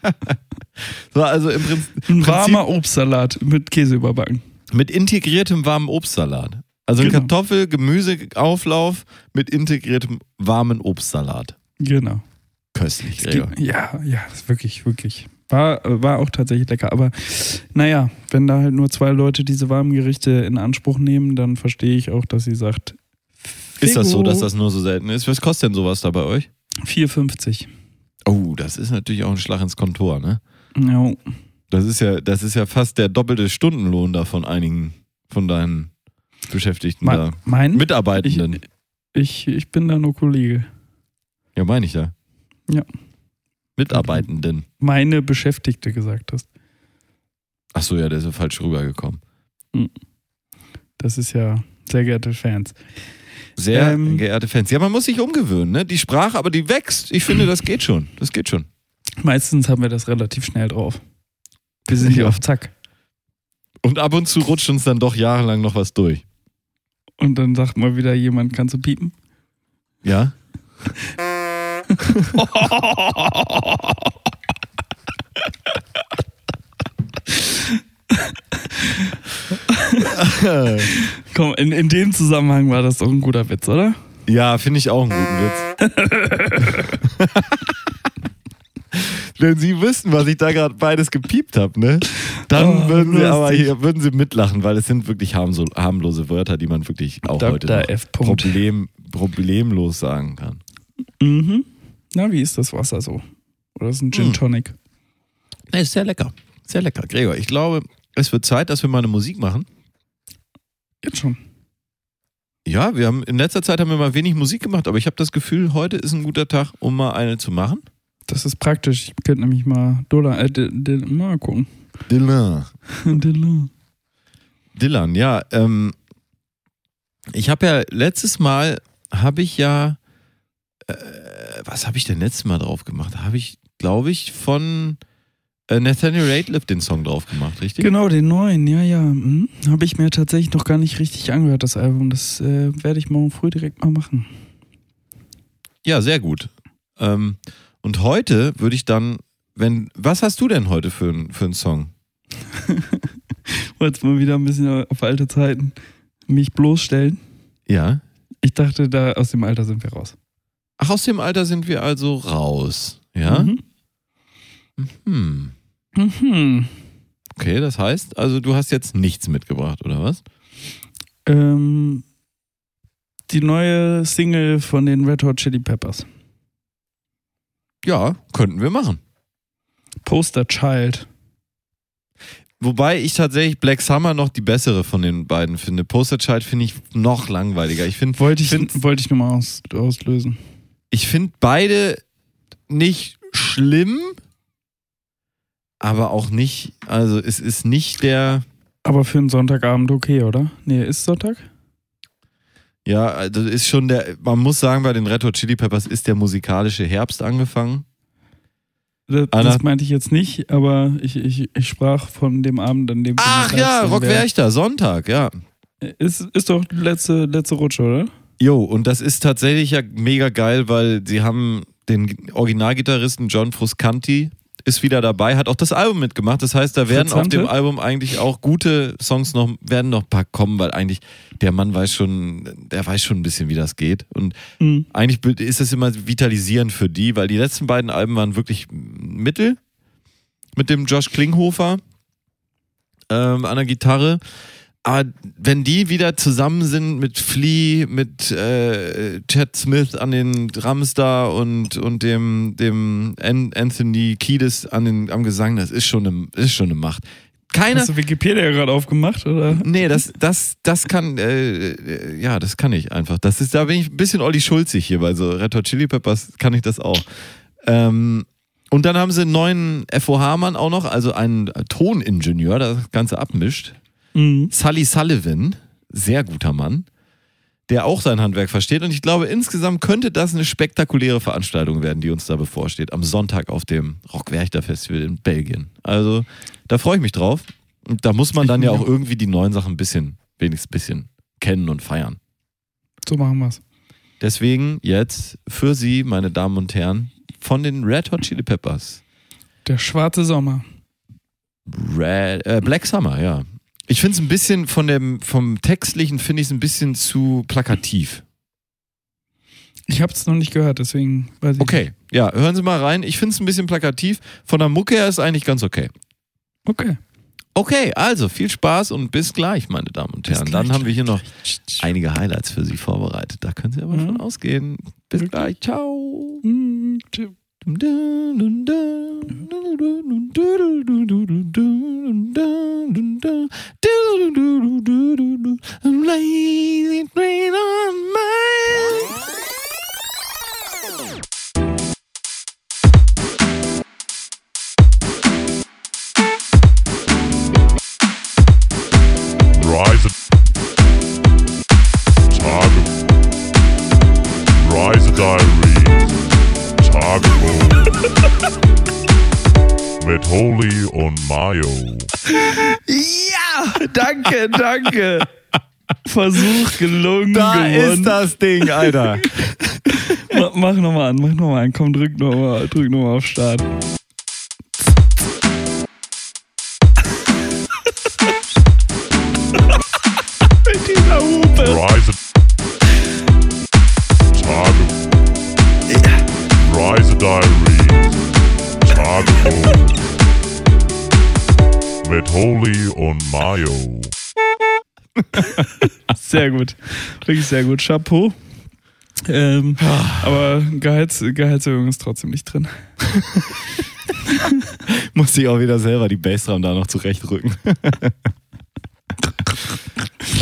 So, also im Prinzip Ein warmer Obstsalat mit Käse überbacken. mit integriertem warmen Obstsalat. Also ein Genau. Kartoffel-Gemüseauflauf mit integriertem warmen Obstsalat. Genau. Köstlich. Gibt, ja, ja, das ist wirklich, wirklich. War, war auch tatsächlich lecker. Aber naja, wenn da halt nur zwei Leute diese warmen Gerichte in Anspruch nehmen, dann verstehe ich auch, dass sie sagt. Ist das so, dass das nur so selten ist? Was kostet denn sowas da bei euch? 4,50. Oh, das ist natürlich auch ein Schlag ins Kontor, ne? Ja. Das ist ja, das ist ja fast der doppelte Stundenlohn da von einigen von deinen Beschäftigten da. Me- Mein? Mitarbeitenden. Ich, ich bin da nur Kollege. ja, meine ich ja. Ja. Mitarbeitenden. Meine Beschäftigte gesagt hast. Ach so, ja, der ist ja falsch rübergekommen. Das ist ja, sehr geehrte Fans. Sehr Ähm. geehrte Fans. Ja, man muss sich umgewöhnen, ne? Die Sprache, aber die wächst. Ich finde, das geht schon. Das geht schon. Meistens haben wir das relativ schnell drauf. Wir sind hier Ja. auf Zack. Und ab und zu rutscht uns dann doch jahrelang noch was durch. Und dann sagt mal wieder jemand, kannst du piepen? Ja? Komm, in, in dem Zusammenhang war das doch ein guter Witz, oder? Ja, finde ich auch einen guten Witz. Wenn Sie wüssten, was ich da gerade beides gepiept habe, ne? Dann Oh, würden Sie aber hier, würden Sie mitlachen, weil es sind wirklich harmso, harmlose Wörter, die man wirklich auch heute Dr. Punkt. Problem, problemlos sagen kann. Mhm. Na, wie ist das Wasser so? Oder ist ein Gin Hm. Tonic? Nee, ist sehr lecker. Sehr lecker. Gregor, ich glaube, es wird Zeit, dass wir mal eine Musik machen. Jetzt schon. Ja, wir haben in letzter Zeit haben wir mal wenig Musik gemacht, aber ich habe das Gefühl, heute ist ein guter Tag, um mal eine zu machen. Das ist praktisch. Ich könnte nämlich mal Dollar, äh, D- D- mal gucken. Dylan. Dollar. Dylan, ja. Ähm, ich habe ja letztes Mal, habe ich ja, äh, was habe ich denn letztes Mal drauf gemacht? Habe ich, glaube ich, von Nathaniel Rateliff den Song drauf gemacht, richtig? Genau, den neuen, ja, ja. Hm. Habe ich mir tatsächlich noch gar nicht richtig angehört, das Album. Das äh, werde ich morgen früh direkt mal machen. Ja, sehr gut. Ähm, und heute würde ich dann, wenn, was hast du denn heute für, für einen Song? Wolltest mal wieder ein bisschen auf alte Zeiten mich bloßstellen. Ja. Ich dachte, da aus dem Alter sind wir raus. Ach, aus dem Alter sind wir also raus. Ja? Mhm. Hm. Mhm. Okay, das heißt, also du hast jetzt nichts mitgebracht, oder was? Ähm, die neue Single von den Red Hot Chili Peppers. Ja, könnten wir machen. Poster Child. Wobei ich tatsächlich Black Summer noch die bessere von den beiden finde. Poster Child finde ich noch langweiliger. Ich finde Wollte ich, wollte ich nur mal aus, auslösen. ich find beide nicht schlimm, aber auch nicht, also es ist nicht der, Aber für einen Sonntagabend okay, oder? Nee, ist Sonntag? ja, also ist schon der, man muss sagen, bei den Red Hot Chili Peppers ist der musikalische Herbst angefangen. Das, das meinte ich jetzt nicht, aber ich, ich, ich sprach von dem Abend, an dem Ach ja, 13 Rock Werchter, Sonntag, ja. Ist, ist doch letzte, letzte Rutsche, oder? Jo, und das ist tatsächlich ja mega geil, weil sie haben den Originalgitarristen John Fruscanti ist wieder dabei, hat auch das Album mitgemacht. Das heißt, da werden auf dem Album eigentlich auch gute Songs noch, werden noch ein paar kommen, weil eigentlich der Mann weiß schon, der weiß schon ein bisschen, wie das geht. Und Mhm. eigentlich ist das immer vitalisierend für die, weil die letzten beiden Alben waren wirklich mittel mit dem Josh Klinghofer ähm, an der Gitarre. Aber wenn die wieder zusammen sind mit Flea, mit äh, Chad Smith an den Drums da und, und dem, dem An Anthony Kiedis an den, am Gesang, das ist schon eine, ist schon eine Macht. Keiner, Hast du Wikipedia gerade aufgemacht, oder? Nee, das, das, das kann, äh, äh, ja, das kann ich einfach. Das ist, da bin ich ein bisschen Olli Schulzig hier, bei so Red Hot Chili Peppers kann ich das auch. Ähm, und dann haben sie einen neuen FOH-Mann auch noch, also einen Toningenieur, der das Ganze abmischt. Mhm. Sully Sullivan, sehr guter Mann, der auch sein Handwerk versteht. Und ich glaube, insgesamt könnte das eine spektakuläre Veranstaltung werden, die uns da bevorsteht, am Sonntag auf dem Rockwerchter Festival in Belgien. Also, da freue ich mich drauf. Und da muss man dann ja auch irgendwie die neuen Sachen ein bisschen, wenigstens ein bisschen kennen und feiern. So machen wir's. Deswegen jetzt für Sie, meine Damen und Herren, von den Red Hot Chili Peppers. Der schwarze Sommer. Red, äh, Black Summer, ja. Ich finde es ein bisschen von dem, vom Textlichen finde ich es ein bisschen zu plakativ. Ich habe es noch nicht gehört, deswegen weiß ich Okay, ja, hören Sie mal rein. Ich finde es ein bisschen plakativ. Von der Mucke her ist eigentlich ganz okay. nicht. Okay. Okay, also viel Spaß und bis gleich, meine Damen und Herren. gleich, Dann haben wir hier noch einige Highlights für Sie vorbereitet. Da können Sie aber Mhm. von ausgehen. Bis gleich. Ciao. Hm, tschö. Lazy train on my mit Holy und Mayo. Ja, danke, danke. Versuch gelungen. Da gewonnen. ist das Ding, Alter. Ma- Mach nochmal an, mach nochmal an. Komm, drück nochmal drück noch mal auf Start. Mit dieser Hupe. Rise mit Holy und Mayo. Sehr gut. Wirklich sehr gut. Chapeau. Ähm, aber Gehalts, Gehaltserhöhung ist trotzdem nicht drin. Muss ich auch wieder selber die Bassdrum da noch zurechtrücken.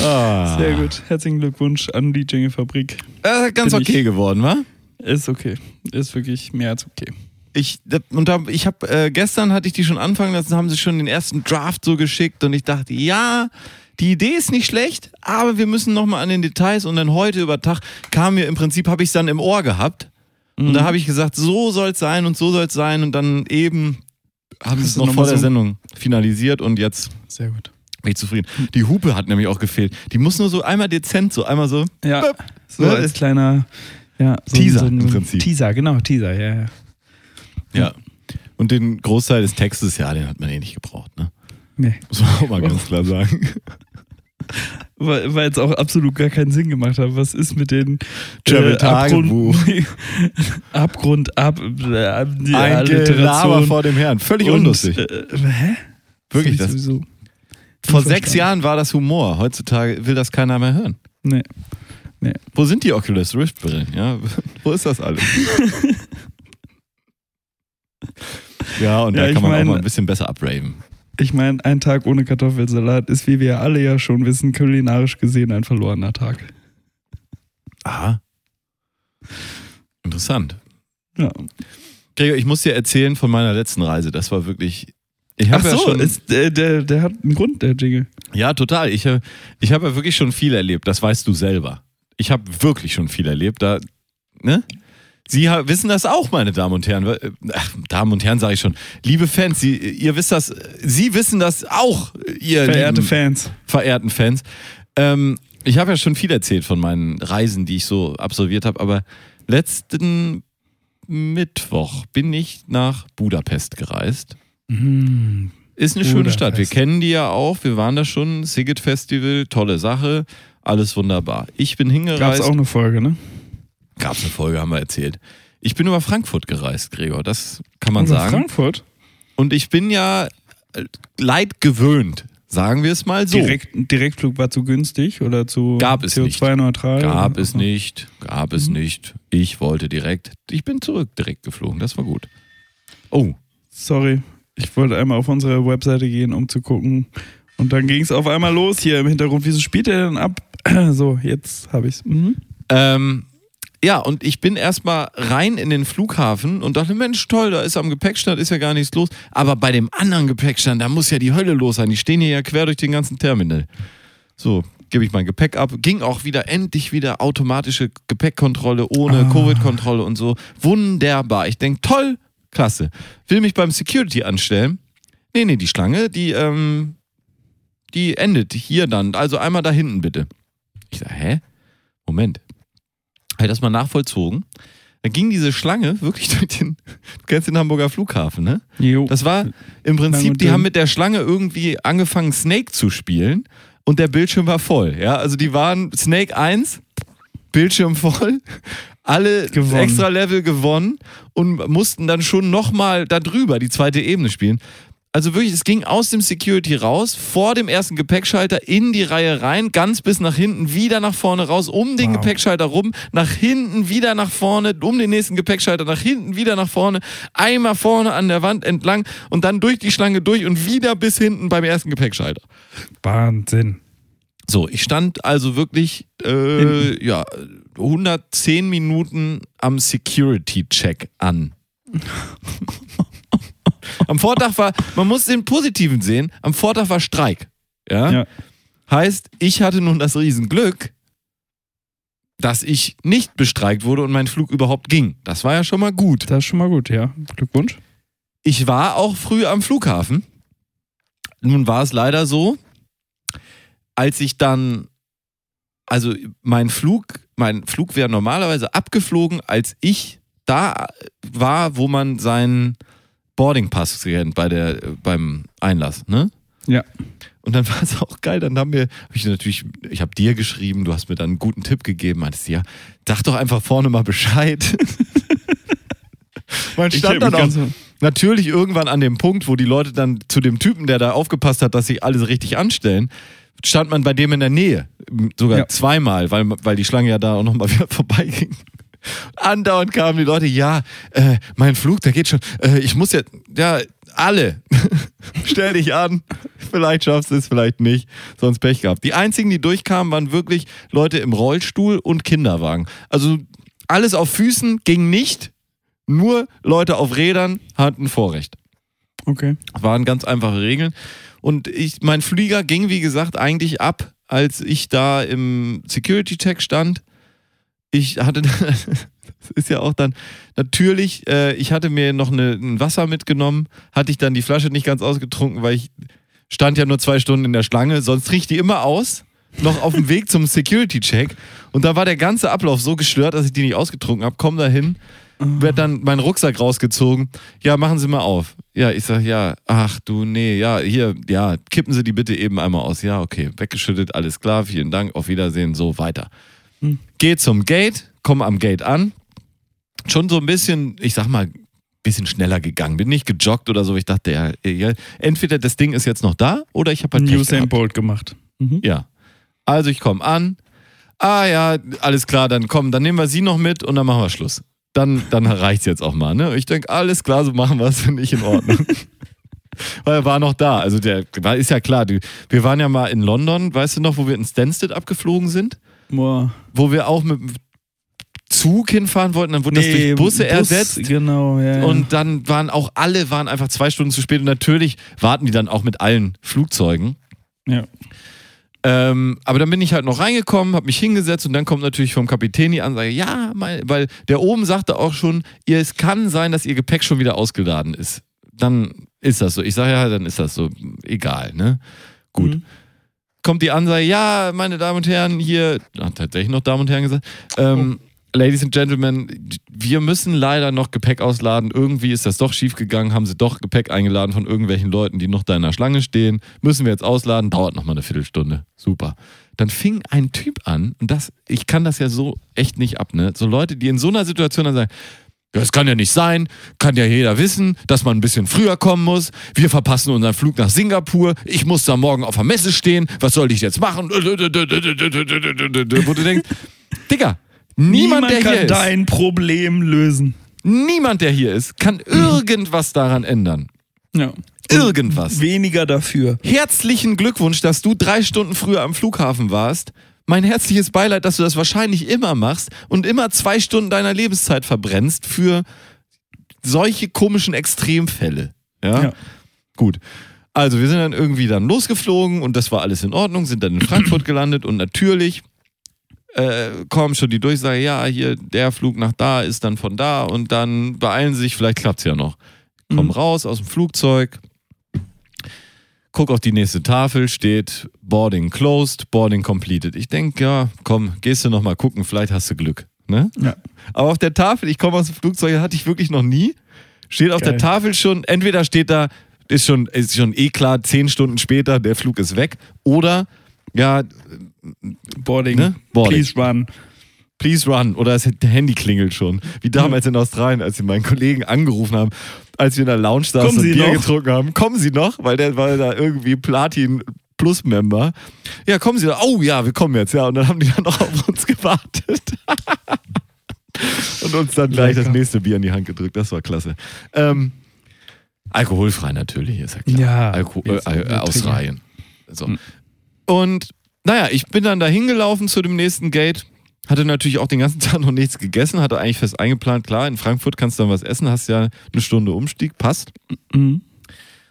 ah. Sehr gut. Herzlichen Glückwunsch an die Jingle-Fabrik. Äh, ganz Bin ich- okay geworden, wa? Ist okay. Ist wirklich mehr als okay. Ich, und da, ich habe äh, gestern hatte ich die schon anfangen lassen, haben sie schon den ersten Draft so geschickt und ich dachte, ja, die Idee ist nicht schlecht, aber wir müssen noch mal an den Details und dann heute über Tag kam mir im Prinzip habe ich es dann im Ohr gehabt und da habe ich gesagt, so soll es sein und so soll es sein und dann eben haben sie es noch vor der Sendung finalisiert und jetzt Sehr gut. bin ich zufrieden. Die Hupe hat nämlich auch gefehlt. Die muss nur so einmal dezent, so einmal so. Ja, Böp. so Ne, als ist- kleiner ja, so Teaser so im Prinzip. Teaser, genau, Teaser, ja, ja. Ja. Und den Großteil des Textes, ja, den hat man eh nicht gebraucht, ne? Nee. Muss man auch mal ganz klar sagen. Weil, weil es auch absolut gar keinen Sinn gemacht hat. Was ist mit den German Abgrund. Abgrund, ab, äh, die Ein Gelaber vor dem Herrn. Völlig Und, unlustig. Äh, hä? Wirklich, das, sowieso vor sechs verstanden. Jahren war das Humor. Heutzutage will das keiner mehr hören. Nee. Wo sind die Oculus Rift Brillen? Ja, wo ist das alles? Ja, und Ja, da kann man mein- auch mal ein bisschen besser abraven. Ich meine, ein Tag ohne Kartoffelsalat ist, wie wir alle ja schon wissen, kulinarisch gesehen ein verlorener Tag. Aha. Interessant. Ja. Gregor, ich muss dir erzählen von meiner letzten Reise. Das war wirklich. Ich Ach habe ja so, schon, ist, der, der, der hat einen Grund, der Jingle. Ja, total. Ich, äh, ich habe ja wirklich schon viel erlebt. Das weißt du selber. Ich habe wirklich schon viel erlebt. Da, ne? Sie wissen das auch, meine Damen und Herren. Äh, Ach, Damen und Herren sage ich schon. Liebe Fans, Sie, ihr wisst das. Sie wissen das auch, ihr Verehrte Fans. verehrten Fans. Ähm, ich habe ja schon viel erzählt von meinen Reisen, die ich so absolviert habe. Aber letzten Mittwoch bin ich nach Budapest gereist. Mhm. Ist eine schöne Stadt. Wir Budapest. kennen die ja auch. Wir waren da schon. Siget Festival, tolle Sache. Alles wunderbar. Ich bin Gab hingereist. es auch eine Folge, ne? Gab's eine Folge, haben wir erzählt. Ich bin über Frankfurt gereist, Gregor. Das kann man Unser sagen. Frankfurt. Und ich bin ja äh, leid gewöhnt, sagen wir es mal so. Direkt, Direktflug war zu günstig oder zu Gab es nicht. CO2-neutral? Gab es nicht. Gab es Mhm. nicht. Ich wollte direkt. Ich bin zurück direkt geflogen. Das war gut. Oh, Sorry, ich wollte einmal auf unsere Webseite gehen, um zu gucken. Und dann ging es auf einmal los hier im Hintergrund. Wieso spielt er denn ab? So, jetzt habe ich's. Mhm. Ähm, ja, und ich bin erstmal rein in den Flughafen und dachte, Mensch, toll, da ist am Gepäckstand, ist ja gar nichts los. Aber bei dem anderen Gepäckstand, da muss ja die Hölle los sein. Die stehen hier ja quer durch den ganzen Terminal. So, gebe ich mein Gepäck ab. Ging auch wieder endlich wieder automatische Gepäckkontrolle ohne Ah. Covid-Kontrolle und so. Wunderbar. Ich denke, toll, klasse. Will mich beim Security anstellen. Nee, nee, die Schlange, die, ähm, die endet hier dann. Also einmal da hinten bitte. Ich sage, hä? Moment. Habe ich das mal nachvollzogen. Da ging diese Schlange wirklich durch den, du kennst den Hamburger Flughafen, ne? Jo. Das war im Prinzip, die haben mit der Schlange irgendwie angefangen, Snake zu spielen und der Bildschirm war voll. Ja, also die waren Snake 1, Bildschirm voll, alle Gewonnen. extra Level gewonnen und mussten dann schon nochmal da drüber die zweite Ebene spielen. Also wirklich, es ging aus dem Security raus, vor dem ersten Gepäckschalter in die Reihe rein, ganz bis nach hinten, wieder nach vorne raus, um den Wow. Gepäckschalter rum, nach hinten, wieder nach vorne, um den nächsten Gepäckschalter, nach hinten, wieder nach vorne, einmal vorne an der Wand entlang und dann durch die Schlange durch und wieder bis hinten beim ersten Gepäckschalter. Wahnsinn. So, ich stand also wirklich äh, ja, 110 Minuten am Security-Check an. am Vortag war, man muss den Positiven sehen, am Vortag war Streik. Ja? Ja. Heißt, ich hatte nun das Riesenglück, dass ich nicht bestreikt wurde und mein Flug überhaupt ging. Das war ja schon mal gut. Das ist schon mal gut, ja. Glückwunsch. Ich war auch früh am Flughafen. Nun war es leider so, als ich dann, also mein Flug, mein Flug wäre normalerweise abgeflogen, als ich da war, wo man seinen Boardingpass kennt bei der, beim Einlass, ne? Ja. Und dann war es auch geil. Dann haben wir, hab ich natürlich, ich habe dir geschrieben, du hast mir dann einen guten Tipp gegeben. Meintest ja, sag doch einfach vorne mal Bescheid. Man stand dann auch natürlich irgendwann an dem Punkt, wo die Leute dann zu dem Typen, der da aufgepasst hat, dass sich alles richtig anstellen, stand man bei dem in der Nähe. Sogar Ja. zweimal, weil, weil die Schlange ja da auch nochmal wieder vorbeiging. Andauernd kamen die Leute, ja, äh, mein Flug, der geht schon, äh, ich muss jetzt, ja, alle, stell dich an, vielleicht schaffst du es, vielleicht nicht, sonst Pech gehabt. Die einzigen, die durchkamen, waren wirklich Leute im Rollstuhl und Kinderwagen. Also alles auf Füßen ging nicht, nur Leute auf Rädern hatten Vorrecht. Okay. Waren ganz einfache Regeln. Und ich, mein Flieger ging, wie gesagt, eigentlich ab, als ich da im Security-Check stand. Ich hatte, das ist ja auch dann, natürlich, äh, ich hatte mir noch eine, ein Wasser mitgenommen, hatte ich dann die Flasche nicht ganz ausgetrunken, weil ich stand ja nur zwei Stunden in der Schlange, sonst riecht die immer aus. Noch auf dem Weg zum Security-Check. Und da war der ganze Ablauf so gestört, dass ich die nicht ausgetrunken habe. Komm da hin, wird dann mein Rucksack rausgezogen. Ja, machen Sie mal auf. Ja, ich sag, ja, ach du, nee, ja, hier, ja, kippen Sie die bitte eben einmal aus. Ja, okay, weggeschüttet, alles klar, vielen Dank, auf Wiedersehen, so weiter. Hm. Geh zum Gate, komm am Gate an. Schon so ein bisschen, ich sag mal, bisschen schneller gegangen. Bin nicht gejoggt oder so. Ich dachte, ja, ja entweder das Ding ist jetzt noch da oder ich habe halt Usain gehabt. Bolt gemacht. Mhm. Ja. Also ich komme an. Ah ja, alles klar, dann komm, dann nehmen wir sie noch mit und dann machen wir Schluss. Dann, dann reicht's jetzt auch mal, ne? Ich denke, alles klar, so machen wir es, finde ich in Ordnung. Weil er war noch da. Also der war, ist ja klar, du, wir waren ja mal in London, weißt du noch, wo wir in Stansted abgeflogen sind? Boah. Wo wir auch mit dem Zug hinfahren wollten, dann wurde das durch Busse Bus, ersetzt. Genau, ja. ja. Und dann waren auch alle waren einfach zwei Stunden zu spät und natürlich warten die dann auch mit allen Flugzeugen. ja. Ähm, aber dann bin ich halt noch reingekommen, habe mich hingesetzt und dann kommt natürlich vom Kapitän die Ansage, ja, mein, weil der oben sagte auch schon, ihr, es kann sein, dass ihr Gepäck schon wieder ausgeladen ist. Dann ist das so. Ich sage ja, dann ist das so. Egal, ne? Gut. Mhm. Kommt die Ansage, ja, meine Damen und Herren, hier, hat tatsächlich noch Damen und Herren gesagt, ähm, Ladies and Gentlemen, wir müssen leider noch Gepäck ausladen. Irgendwie ist das doch schiefgegangen, haben sie doch Gepäck eingeladen von irgendwelchen Leuten, die noch da in der Schlange stehen. Müssen wir jetzt ausladen, dauert noch mal eine Viertelstunde. Super. Dann fing ein Typ an, und das, ich kann das ja so echt nicht ab, ne? So Leute, die in so einer Situation dann sagen, ja, es kann ja nicht sein, kann ja jeder wissen, dass man ein bisschen früher kommen muss. Wir verpassen unseren Flug nach Singapur. Ich muss da morgen auf der Messe stehen. Was soll ich jetzt machen? Wo du denkst, Digga, niemand, der kann hier ist, dein Problem lösen. niemand, der hier ist, kann irgendwas daran ändern. Ja. Irgendwas. Weniger dafür. Herzlichen Glückwunsch, dass du drei Stunden früher am Flughafen warst. Mein herzliches Beileid, dass du das wahrscheinlich immer machst und immer zwei Stunden deiner Lebenszeit verbrennst für solche komischen Extremfälle. Ja? Ja. Gut. Also wir sind dann irgendwie dann losgeflogen und das war alles in Ordnung, sind dann in Frankfurt gelandet und natürlich äh, kommen schon die Durchsage, ja, hier der Flug nach da ist dann von da und dann beeilen sie sich, vielleicht klappt's ja noch. Komm Mhm. raus aus dem Flugzeug, guck auf die nächste Tafel, steht Boarding closed, Boarding completed. Ich denke, ja, komm, gehst du noch mal gucken, vielleicht hast du Glück. ne? Ja. Aber auf der Tafel, ich komme aus dem Flugzeug, hatte ich wirklich noch nie. Steht auf der Geil. Tafel schon, entweder steht da, ist schon, ist schon eh klar, zehn Stunden später, der Flug ist weg. Oder, ja, Boarding. Ne? Boarding. Please run. Please run. Oder das Handy klingelt schon. Wie damals in Australien, als sie meinen Kollegen angerufen haben, als wir in der Lounge saßen Kommen und Bier noch? getrunken haben. Kommen Sie noch? Weil der war da irgendwie Platin Plus Member. Ja, kommen Sie noch. Oh ja, wir kommen jetzt. Ja, und dann haben die dann noch auf uns gewartet. und uns dann gleich das Lecker. nächste Bier in die Hand gedrückt. Das war klasse. Ähm, alkoholfrei natürlich, ist ja klar. Ja, Alko äh, äh, trinken. Australien. So. Hm. Und naja, ich bin dann da hingelaufen zu dem nächsten Gate. Hatte natürlich auch den ganzen Tag noch nichts gegessen, hatte eigentlich fest eingeplant, klar, in Frankfurt kannst du dann was essen, hast ja eine Stunde Umstieg, passt. Mhm.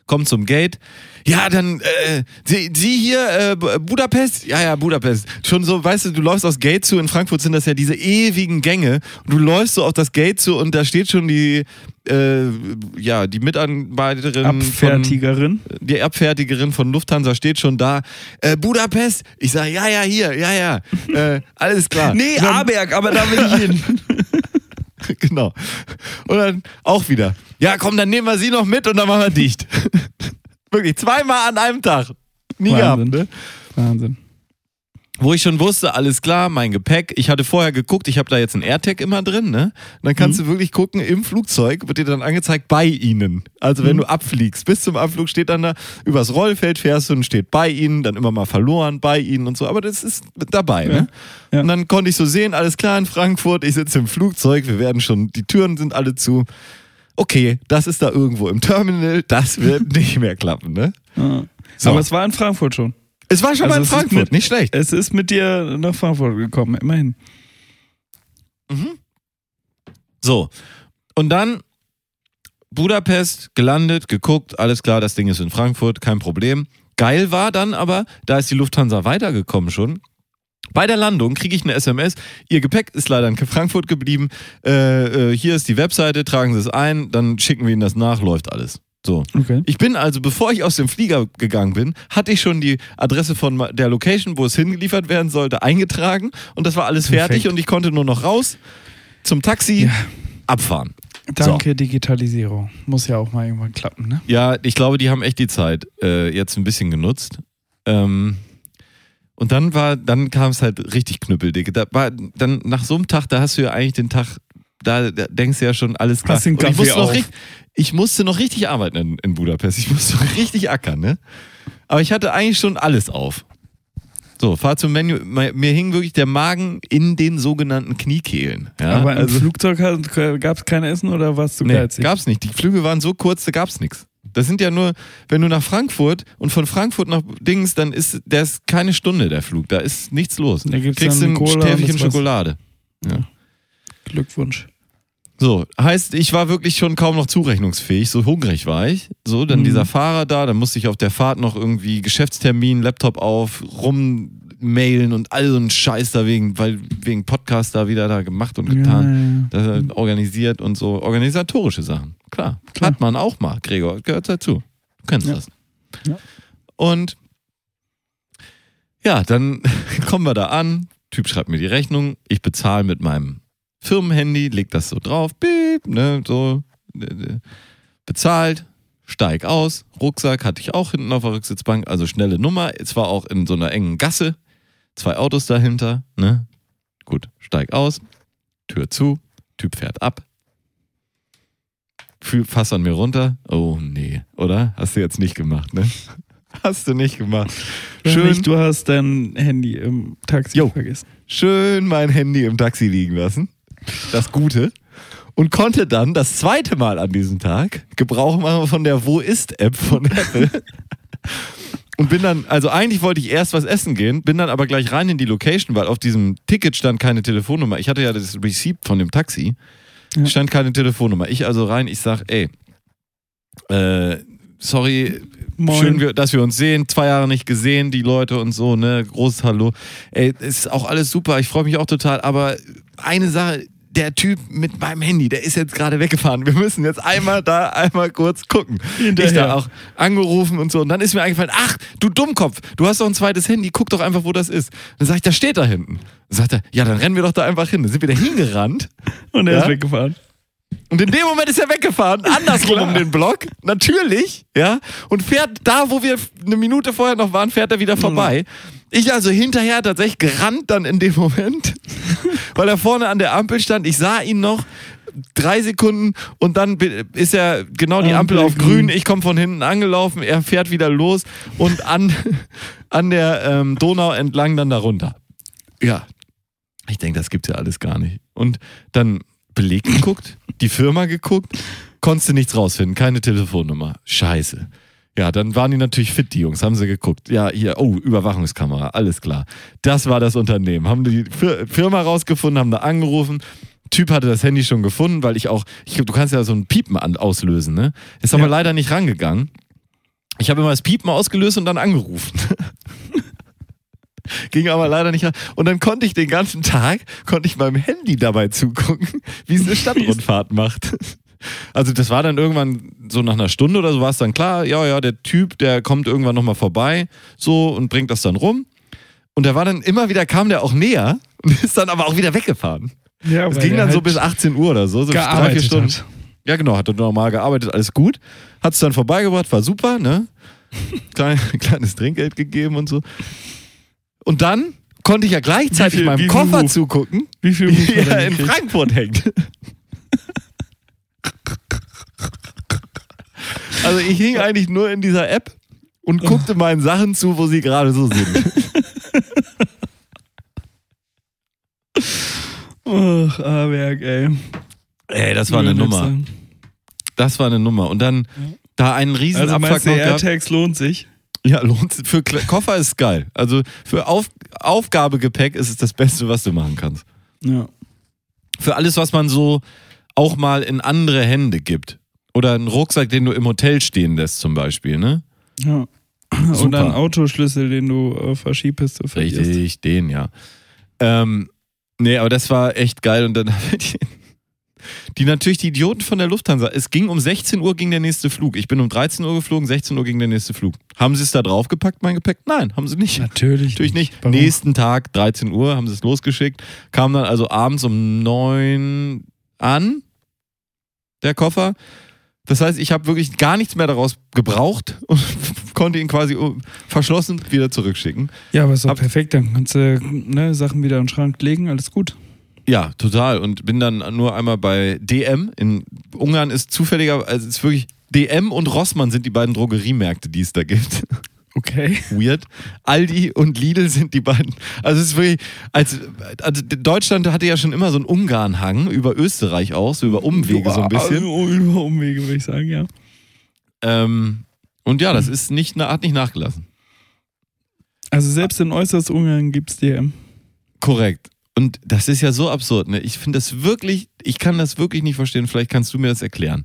Komm zum Gate. Ja, dann, äh, Sie, Sie hier, äh, Bu- Budapest? Ja, ja, Budapest. Schon so, weißt du, du läufst aufs Gate zu, in Frankfurt sind das ja diese ewigen Gänge. Und du läufst so auf das Gate zu und da steht schon die, äh, ja, die Mitarbeiterin von, Abfertigerin. die Abfertigerin von Lufthansa steht schon da. Äh, Budapest? Ich sage, ja, ja, hier, ja, ja. Äh, alles klar. Nee, Aberg, aber da will ich hin. genau. Und dann auch wieder. Ja, komm, dann nehmen wir sie noch mit und dann machen wir dicht. Wirklich, zweimal an einem Tag. Nie Wahnsinn. gehabt, ne? Wahnsinn. Wo ich schon wusste, alles klar, mein Gepäck. Ich hatte vorher geguckt, ich habe da jetzt einen AirTag immer drin, ne? Und dann kannst du wirklich gucken, im Flugzeug wird dir dann angezeigt, bei ihnen. Also wenn du abfliegst, bis zum Abflug steht dann da, übers Rollfeld fährst du und steht bei ihnen, dann immer mal verloren, bei ihnen und so. Aber das ist dabei, ne? Ja. Und dann konnte ich so sehen, alles klar in Frankfurt, ich sitze im Flugzeug, wir werden schon, die Türen sind alle zu. Okay, das ist da irgendwo im Terminal, das wird nicht mehr klappen, ne? Ja. So. Aber es war in Frankfurt schon. Es war schon Also mal in ist Frankfurt, mit- nicht schlecht. Es ist mit dir nach Frankfurt gekommen, immerhin. So. Und dann Budapest gelandet, geguckt, alles klar, das Ding ist in Frankfurt, kein Problem. Geil war dann aber, da ist die Lufthansa weitergekommen schon. Bei der Landung kriege ich eine SMS, Ihr Gepäck ist leider in Frankfurt geblieben. Äh, äh, hier ist die Webseite, tragen Sie es ein, dann schicken wir Ihnen das nach, läuft alles. So. Okay. Ich bin also, bevor ich aus dem Flieger gegangen bin, hatte ich schon die Adresse von der Location, wo es hingeliefert werden sollte, eingetragen und das war alles fertig Perfekt. und ich konnte nur noch raus zum Taxi, Ja. abfahren. Danke, Digitalisierung. Muss ja auch mal irgendwann klappen, ne? Ja, ich glaube, die haben echt die Zeit äh, jetzt ein bisschen genutzt. Ähm, und dann war, dann kam es halt richtig knüppeldick. Da war, dann nach so einem Tag, da hast du ja eigentlich den Tag, da, denkst du ja schon alles klar. Ich, musste noch ich musste noch richtig arbeiten in, in Budapest. Ich musste richtig ackern, ne? Aber ich hatte eigentlich schon alles auf. So, fahr zum Menü. Mir hing wirklich der Magen in den sogenannten Kniekehlen. Ja? Aber im also, Flugzeug gab es kein Essen oder warst du Nee, geizig? gab's nicht. Die Flüge waren so kurz, da gab's nichts. Das sind ja nur, wenn du nach Frankfurt und von Frankfurt nach Dings, dann ist der ist keine Stunde der Flug. Da ist nichts los. Da gibt's Kriegst dann ein war's. Schokolade. Glückwunsch. So, heißt, ich war wirklich schon kaum noch zurechnungsfähig. So hungrig war ich. So, dann Mhm. dieser Fahrer da, dann musste ich auf der Fahrt noch irgendwie Geschäftstermin, Laptop auf, rummailen und all so ein Scheiß da wegen, weil wegen Podcast da wieder da gemacht und getan. Ja, ja. Das hat organisiert und so organisatorische Sachen. Klar, Klar. hat man auch mal, Gregor, gehört dazu. Du kennst Ja. das. Ja. Und ja, dann kommen wir da an. Typ schreibt mir die Rechnung. Ich bezahle mit meinem Firmenhandy, leg das so drauf, piep, ne, so bezahlt, steig aus. Rucksack hatte ich auch hinten auf der Rücksitzbank, also schnelle Nummer. Es war auch in so einer engen Gasse, zwei Autos dahinter, ne? Gut, steig aus, Tür zu, Typ fährt ab. Fühl, fass an mir runter. Oh nee, oder? Hast du jetzt nicht gemacht, ne? Hast du nicht gemacht. Schön. Schön, du hast dein Handy im Taxi Jo. vergessen. schön mein Handy im Taxi liegen lassen. Das Gute. Und konnte dann das zweite Mal an diesem Tag Gebrauch machen von der Wo ist App von Apple. Und bin dann, also eigentlich wollte ich erst was essen gehen, bin dann aber gleich rein in die Location, weil auf diesem Ticket stand keine Telefonnummer. Ich hatte ja das Receipt von dem Taxi. Ja. Stand keine Telefonnummer. Ich also rein, ich sag, ey, äh, sorry, Moin. schön, dass wir uns sehen. Zwei Jahre nicht gesehen, die Leute und so, ne? Großes Hallo. Ey, ist auch alles super. Ich freue mich auch total. Aber eine Sache, der Typ mit meinem Handy, der ist jetzt gerade weggefahren. Wir müssen jetzt einmal da einmal kurz gucken. Hinterher. Ich da auch angerufen und so. Und dann ist mir eingefallen, ach, du Dummkopf, du hast doch ein zweites Handy, guck doch einfach, wo das ist. Dann sag ich, das steht da hinten. Dann sagt er, ja, dann rennen wir doch da einfach hin. Dann sind wir da hingerannt. Und er Ja? ist weggefahren. Und in dem Moment ist er weggefahren, andersrum um den Block, natürlich, ja, und fährt da, wo wir eine Minute vorher noch waren, fährt er wieder vorbei. Ich also hinterher tatsächlich gerannt dann in dem Moment, weil er vorne an der Ampel stand. Ich sah ihn noch drei Sekunden und dann ist er genau die Ampel Ampel auf grün. grün. Ich komme von hinten angelaufen, er fährt wieder los und an, an der ähm, Donau entlang dann darunter. Ja, ich denke, das gibt's ja alles gar nicht. Und dann Beleg geguckt, die Firma geguckt, konntest du nichts rausfinden, keine Telefonnummer. Scheiße. Ja, dann waren die natürlich fit, die Jungs, haben sie geguckt. Ja, hier, oh, Überwachungskamera, alles klar. Das war das Unternehmen. Haben die Fir Firma rausgefunden, haben da angerufen. Typ hatte das Handy schon gefunden, weil ich auch, ich glaube, du kannst ja so ein Piepen an, auslösen, ne? Ist aber Ja. leider nicht rangegangen. Ich habe immer das Piepen ausgelöst und dann angerufen. Ging aber leider nicht ran. Und dann konnte ich den ganzen Tag, konnte ich meinem Handy dabei zugucken, wie es eine Stadtrundfahrt macht. Also das war dann irgendwann so nach einer Stunde oder so war es dann klar, ja, ja, der Typ, der kommt irgendwann nochmal vorbei, so und bringt das dann rum. Und der war dann immer wieder, kam der auch näher und ist dann aber auch wieder weggefahren. Ja, Es ging dann so halt bis 18 Uhr oder so, so drei, vier Stunden. hat. Ja, genau, hat er normal gearbeitet, alles gut. Hat es dann vorbeigebracht, war super, ne? Klein, kleines Trinkgeld gegeben und so. Und dann konnte ich ja gleichzeitig viel- meinem Koffer Move? zugucken, Wie viel Move er in? Frankfurt hängt. Also ich hing eigentlich nur in dieser App und guckte meinen Sachen zu, wo sie gerade so sind. Ach, A-Werk, ey. Ey, das war eine Nummer. Das war eine Nummer. Und dann da einen riesen Also Abfuck noch. AirTags lohnt sich? Ja, lohnt sich. Für Koffer ist geil. Also für Auf Aufgabegepäck ist es das Beste, was du machen kannst. Ja. Für alles, was man so auch mal in andere Hände gibt. Oder einen Rucksack, den du im Hotel stehen lässt, zum Beispiel, ne? ja. Super. Oder einen Autoschlüssel, den du Skipiste verlierst. Richtig, den, ja. Ähm, nee, aber das war echt geil. Und dann haben die, die natürlich die Idioten von der Lufthansa. Es ging um 16 Uhr ging der nächste Flug. Ich bin um 13 Uhr geflogen, 16 Uhr ging der nächste Flug. Haben sie es da draufgepackt, mein Gepäck? Nein, haben sie nicht. Natürlich. Natürlich nicht. Warum? Nächsten Tag, 13 Uhr, haben sie es losgeschickt. Kam dann also abends um 9 an, der Koffer. Das heißt, ich habe wirklich gar nichts mehr daraus gebraucht und konnte ihn quasi uh, verschlossen wieder zurückschicken. Ja, aber ist doch Hab- perfekt. Dann kannst du ne, Sachen wieder in den Schrank legen, alles gut. Ja, total. Und bin dann nur einmal bei DM. In Ungarn ist zufälliger, also es ist wirklich DM und Rossmann sind die beiden Drogeriemärkte, die es da gibt. Okay. Weird. Aldi und Lidl sind die beiden. Also es ist wirklich, als, also Deutschland hatte ja schon immer so einen Ungarn-Hang über Österreich auch, so über Umwege so ein bisschen. Also, über Umwege, würde ich sagen, ja. Ähm, und ja, das ist nicht, hat nicht nachgelassen. Also selbst in äußerst Ungarn gibt's DM. Korrekt. Und das ist ja so absurd, ne? Ich finde das wirklich, ich kann das wirklich nicht verstehen. Vielleicht kannst du mir das erklären.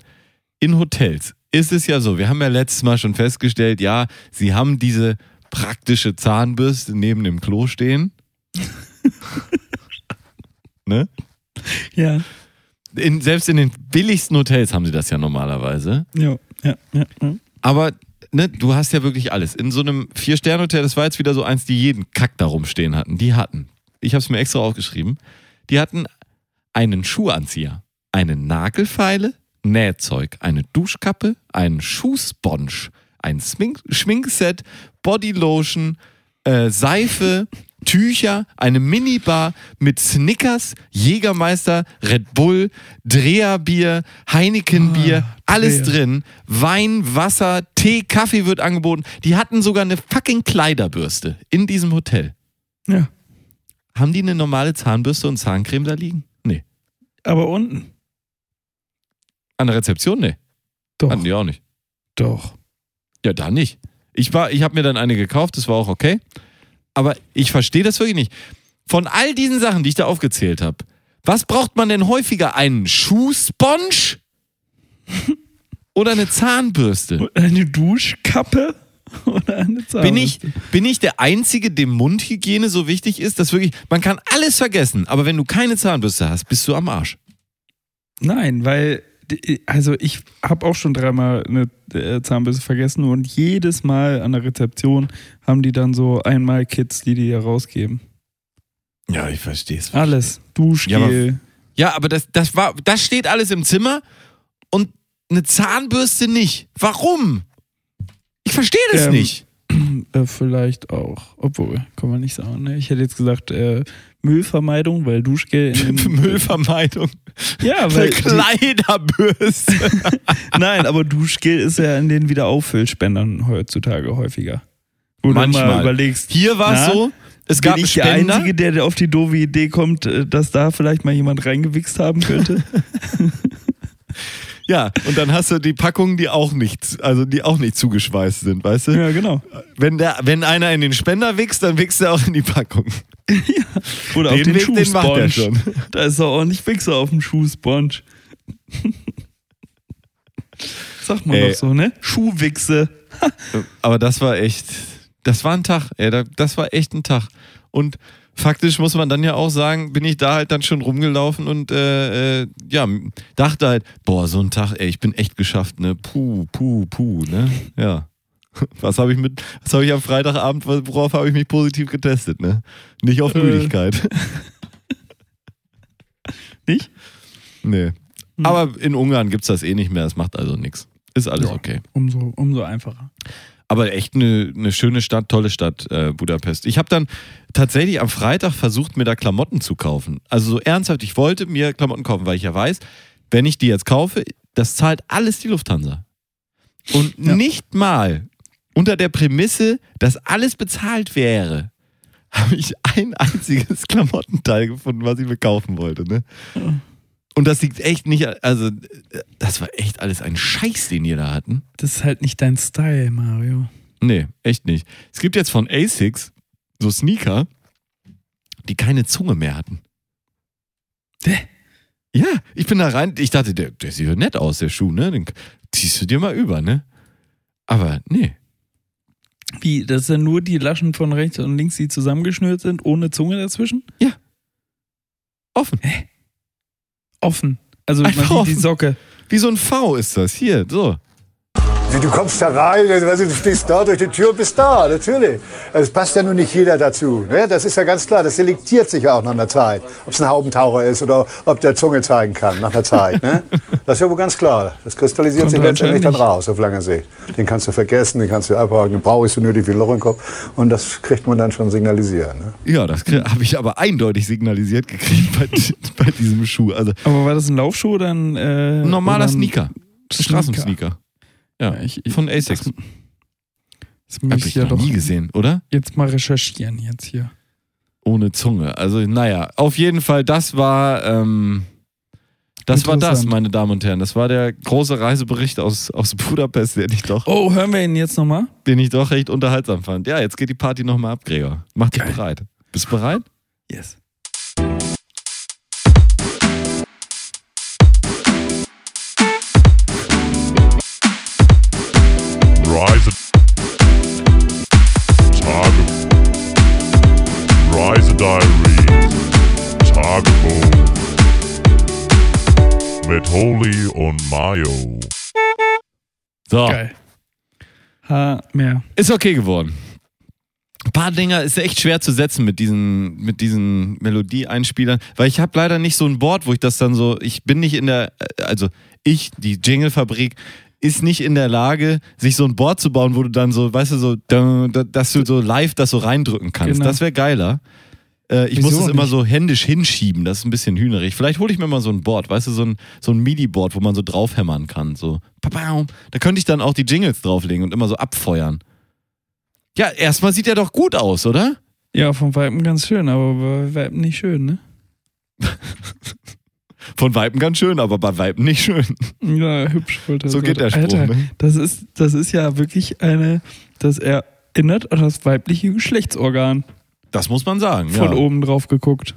In Hotels ist es ja so, wir haben ja letztes Mal schon festgestellt, ja, sie haben diese praktische Zahnbürste neben dem Klo stehen. ne? Ja. In, selbst in den billigsten Hotels haben sie das ja normalerweise. Ja, ja, ja. ja. Aber ne, du hast ja wirklich alles. In so einem Vier-Sterne-Hotel, das war jetzt wieder so eins, die jeden Kack da rumstehen hatten. Die hatten, ich habe es mir extra aufgeschrieben, die hatten einen Schuhanzieher, eine Nagelfeile, Nähzeug, eine Duschkappe, einen Schuhsponge, ein Schmink Schminkset, Bodylotion, äh, Seife, Tücher, eine Minibar mit Snickers, Jägermeister, Red Bull, Dreherbier, Heinekenbier, Ah, alles Dreher. drin. Wein, Wasser, Tee, Kaffee wird angeboten. Die hatten sogar eine fucking Kleiderbürste in diesem Hotel. ja. Haben die eine normale Zahnbürste und Zahncreme da liegen? Nee. Aber unten. An der Rezeption? Nee. Doch. Hatten die auch nicht. Doch. Ja, da nicht. Ich, war- ich habe mir dann eine gekauft, das war auch okay. Aber ich verstehe das wirklich nicht. Von all diesen Sachen, die ich da aufgezählt habe, was braucht man denn häufiger? Einen Schuhsponge? Oder eine Zahnbürste? Eine Duschkappe? oder eine Zahnbürste. Bin ich, bin ich der Einzige, dem Mundhygiene so wichtig ist, dass wirklich, man kann alles vergessen, aber wenn du keine Zahnbürste hast, bist du am Arsch. Nein, weil, also ich habe auch schon dreimal eine äh, Zahnbürste vergessen und jedes Mal an der Rezeption haben die dann so einmal Kits, die die hier rausgeben. Ja, ich verstehe es. Alles. Duschgel. Ja, aber das, das, war, das steht alles im Zimmer und eine Zahnbürste nicht. Warum? Ich verstehe das Ähm, nicht. Äh, vielleicht auch. Obwohl, kann man nicht sagen. Ne? Ich hätte jetzt gesagt, äh, Müllvermeidung, weil Duschgel Müllvermeidung. Ja, Eine weil die, Kleiderbürste. nein, aber Duschgel ist ja in den Wiederauffüllspendern heutzutage häufiger. Wo du Manchmal. mal überlegst, Hier war es so, es gab bin ich der Spender. Einzige, der auf die doofe Idee kommt, äh, dass da vielleicht mal jemand reingewichst haben könnte? Ja, und dann hast du die Packungen, die auch nicht, also die auch nicht zugeschweißt sind, weißt du? ja, genau. Wenn, der, wenn einer in den Spender wächst, dann wächst er auch in die Packung. Oder auf Den den, Weg, den macht er Schuhsponge. schon. Da ist doch ordentlich Wichser auf dem Schuhsponge. Sagt man Ey. doch so, ne? Schuhwichse. Aber das war echt, das war ein Tag, ey, da- das war echt ein Tag. Und faktisch muss man dann ja auch sagen, bin ich da halt dann schon rumgelaufen und äh, äh, ja, dachte halt, boah, so ein Tag, ey, ich bin echt geschafft, ne? Puh, puh, puh, ne? Ja. Was habe ich mit, was habe ich am Freitagabend, worauf habe ich mich positiv getestet, ne? Nicht auf Äh. Müdigkeit. Nicht? Nee. Hm. Aber in Ungarn gibt's das eh nicht mehr, das macht also nichts. Ist alles Ja. okay. Umso, umso einfacher. Aber echt eine, eine schöne Stadt, tolle Stadt, äh, Budapest. Ich habe dann tatsächlich am Freitag versucht, mir da Klamotten zu kaufen. Also so ernsthaft, ich wollte mir Klamotten kaufen, weil ich ja weiß, wenn ich die jetzt kaufe, das zahlt alles die Lufthansa. Und Ja. nicht mal unter der Prämisse, dass alles bezahlt wäre, habe ich ein einziges Klamottenteil gefunden, was ich mir kaufen wollte. Ne? Und das liegt echt nicht, also das war echt alles ein Scheiß, den ihr da hatten. Das ist halt nicht dein Style, Mario. Nee, echt nicht. Es gibt jetzt von ASICS so Sneaker, die keine Zunge mehr hatten. Hä? Ja, ich bin da rein, ich dachte, der, der sieht ja nett aus, der Schuh, ne? Den ziehst du dir mal über, ne? Aber nee. Wie, das sind nur die Laschen von rechts und links, die zusammengeschnürt sind, ohne Zunge dazwischen? Offen. Offen. Also die offen. Socke. Wie so ein V ist das. Hier, so. Du kommst da rein, also du stehst da durch die Tür und bist da, natürlich. Es passt ja nun nicht jeder dazu. Ne? Das ist ja ganz klar, das selektiert sich ja auch nach einer Zeit. Ob es ein Haubentaucher ist oder ob der Zunge zeigen kann nach einer Zeit. Ne? Das ist ja wohl ganz klar. Das kristallisiert Kommt sich letztendlich dann raus auf lange Sicht. Den kannst du vergessen, den kannst du abhaken, den brauchst du nötig wie ein Loch im Kopf. Und das kriegt man dann schon signalisiert. Ne? Ja, das habe ich aber eindeutig signalisiert gekriegt bei, bei diesem Schuh. Also Aber war das ein Laufschuh oder ein, äh, normaler oder ein Sneaker. Sneaker? Straßensneaker. Ja, ich- ich- von ASICS. Das Hab muss ich ja noch doch nie gesehen, oder? jetzt mal recherchieren jetzt hier. Ohne Zunge. Also, naja, auf jeden Fall, das war, ähm, das war das, meine Damen und Herren. Das war der große Reisebericht aus, aus Budapest, den ich, doch, Oh, hören wir ihn jetzt nochmal? den ich doch recht unterhaltsam fand. Ja, jetzt geht die Party nochmal ab, Gregor. Mach dich bereit. Bist du bereit? Yes. Rise Tage Rise Diary Tagebuch mit Holy und Mayo. So, Geil. Ha, mehr. ist okay geworden. Ein paar Dinger ist echt schwer zu setzen mit diesen, mit diesen Melodieeinspielern, weil ich habe leider nicht so ein Board, wo ich das dann so, ich bin nicht in der, also ich, die Jingle-Fabrik, ist nicht in der Lage, sich so ein Board zu bauen, wo du dann so, weißt du, so, da- da- dass du so live das so reindrücken kannst. Genau. Das wäre geiler. Äh, ich Wieso muss es immer so händisch hinschieben, das ist ein bisschen hühnerig. Vielleicht hole ich mir mal so ein Board, weißt du, so ein, so ein MIDI-Board, wo man so draufhämmern kann. So, da könnte ich dann auch die Jingles drauflegen und immer so abfeuern. Ja, erstmal sieht er doch gut aus, oder? Ja, vom Weiben ganz schön, aber bei Weiben nicht schön, ne? Von Weiben ganz schön, aber bei Weiben nicht schön. Ja, hübsch wollte So geht der Spruch, Alter, ne? das ist, das ist ja wirklich eine, das erinnert an das weibliche Geschlechtsorgan. Das muss man sagen. Von ja. oben drauf geguckt.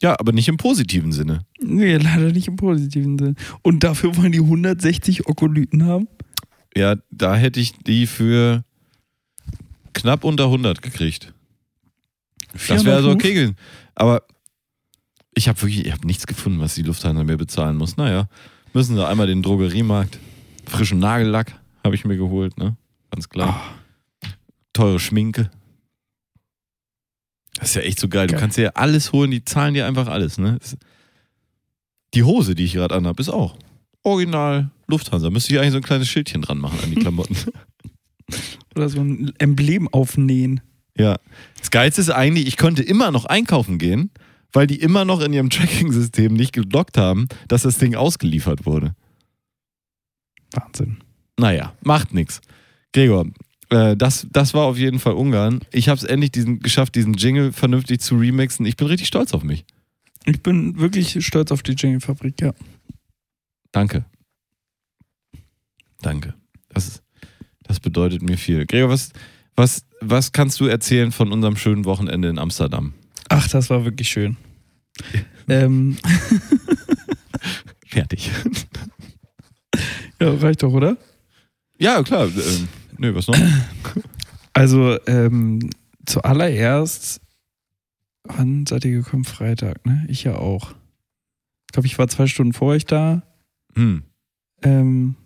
ja, aber nicht im positiven Sinne. Nee, leider nicht im positiven Sinn. Und dafür wollen die 160 Okolyten haben? Ja, da hätte ich die für knapp unter 100 gekriegt. Das wäre also 400 okay gewesen. Aber ich habe wirklich, ich habe nichts gefunden, was die Lufthansa mir bezahlen muss. Naja, müssen sie einmal den Drogeriemarkt. Frischen Nagellack habe ich mir geholt, ne? Ganz klar. Teure Schminke. Das ist ja echt so geil. Du Geil. kannst dir ja alles holen, die zahlen dir einfach alles, ne? Die Hose, die ich gerade anhabe, ist auch original Lufthansa. Müsste ich eigentlich so ein kleines Schildchen dran machen an die Klamotten. Oder so ein Emblem aufnähen. Ja. Das Geilste ist eigentlich, ich konnte immer noch einkaufen gehen, weil die immer noch in ihrem Tracking-System nicht gelockt haben, dass das Ding ausgeliefert wurde. Wahnsinn. Naja, macht nichts. Gregor, äh, das, das war auf jeden Fall Ungarn. Ich habe es endlich diesen, geschafft, diesen Jingle vernünftig zu remixen. Ich bin richtig stolz auf mich. Ich bin wirklich stolz auf die Jingle-Fabrik, ja. Danke. Danke. Das, ist, das bedeutet mir viel. Gregor, was, was, was kannst du erzählen von unserem schönen Wochenende in Amsterdam? Ach, das war wirklich schön. ähm, Fertig. ja, reicht doch, oder? ja, klar. Ähm, nö, was noch? Also, ähm, zuallererst, wann seid ihr gekommen? Freitag, ne? Ich ja auch. Ich glaube, ich war zwei Stunden vor euch da Hm. ähm,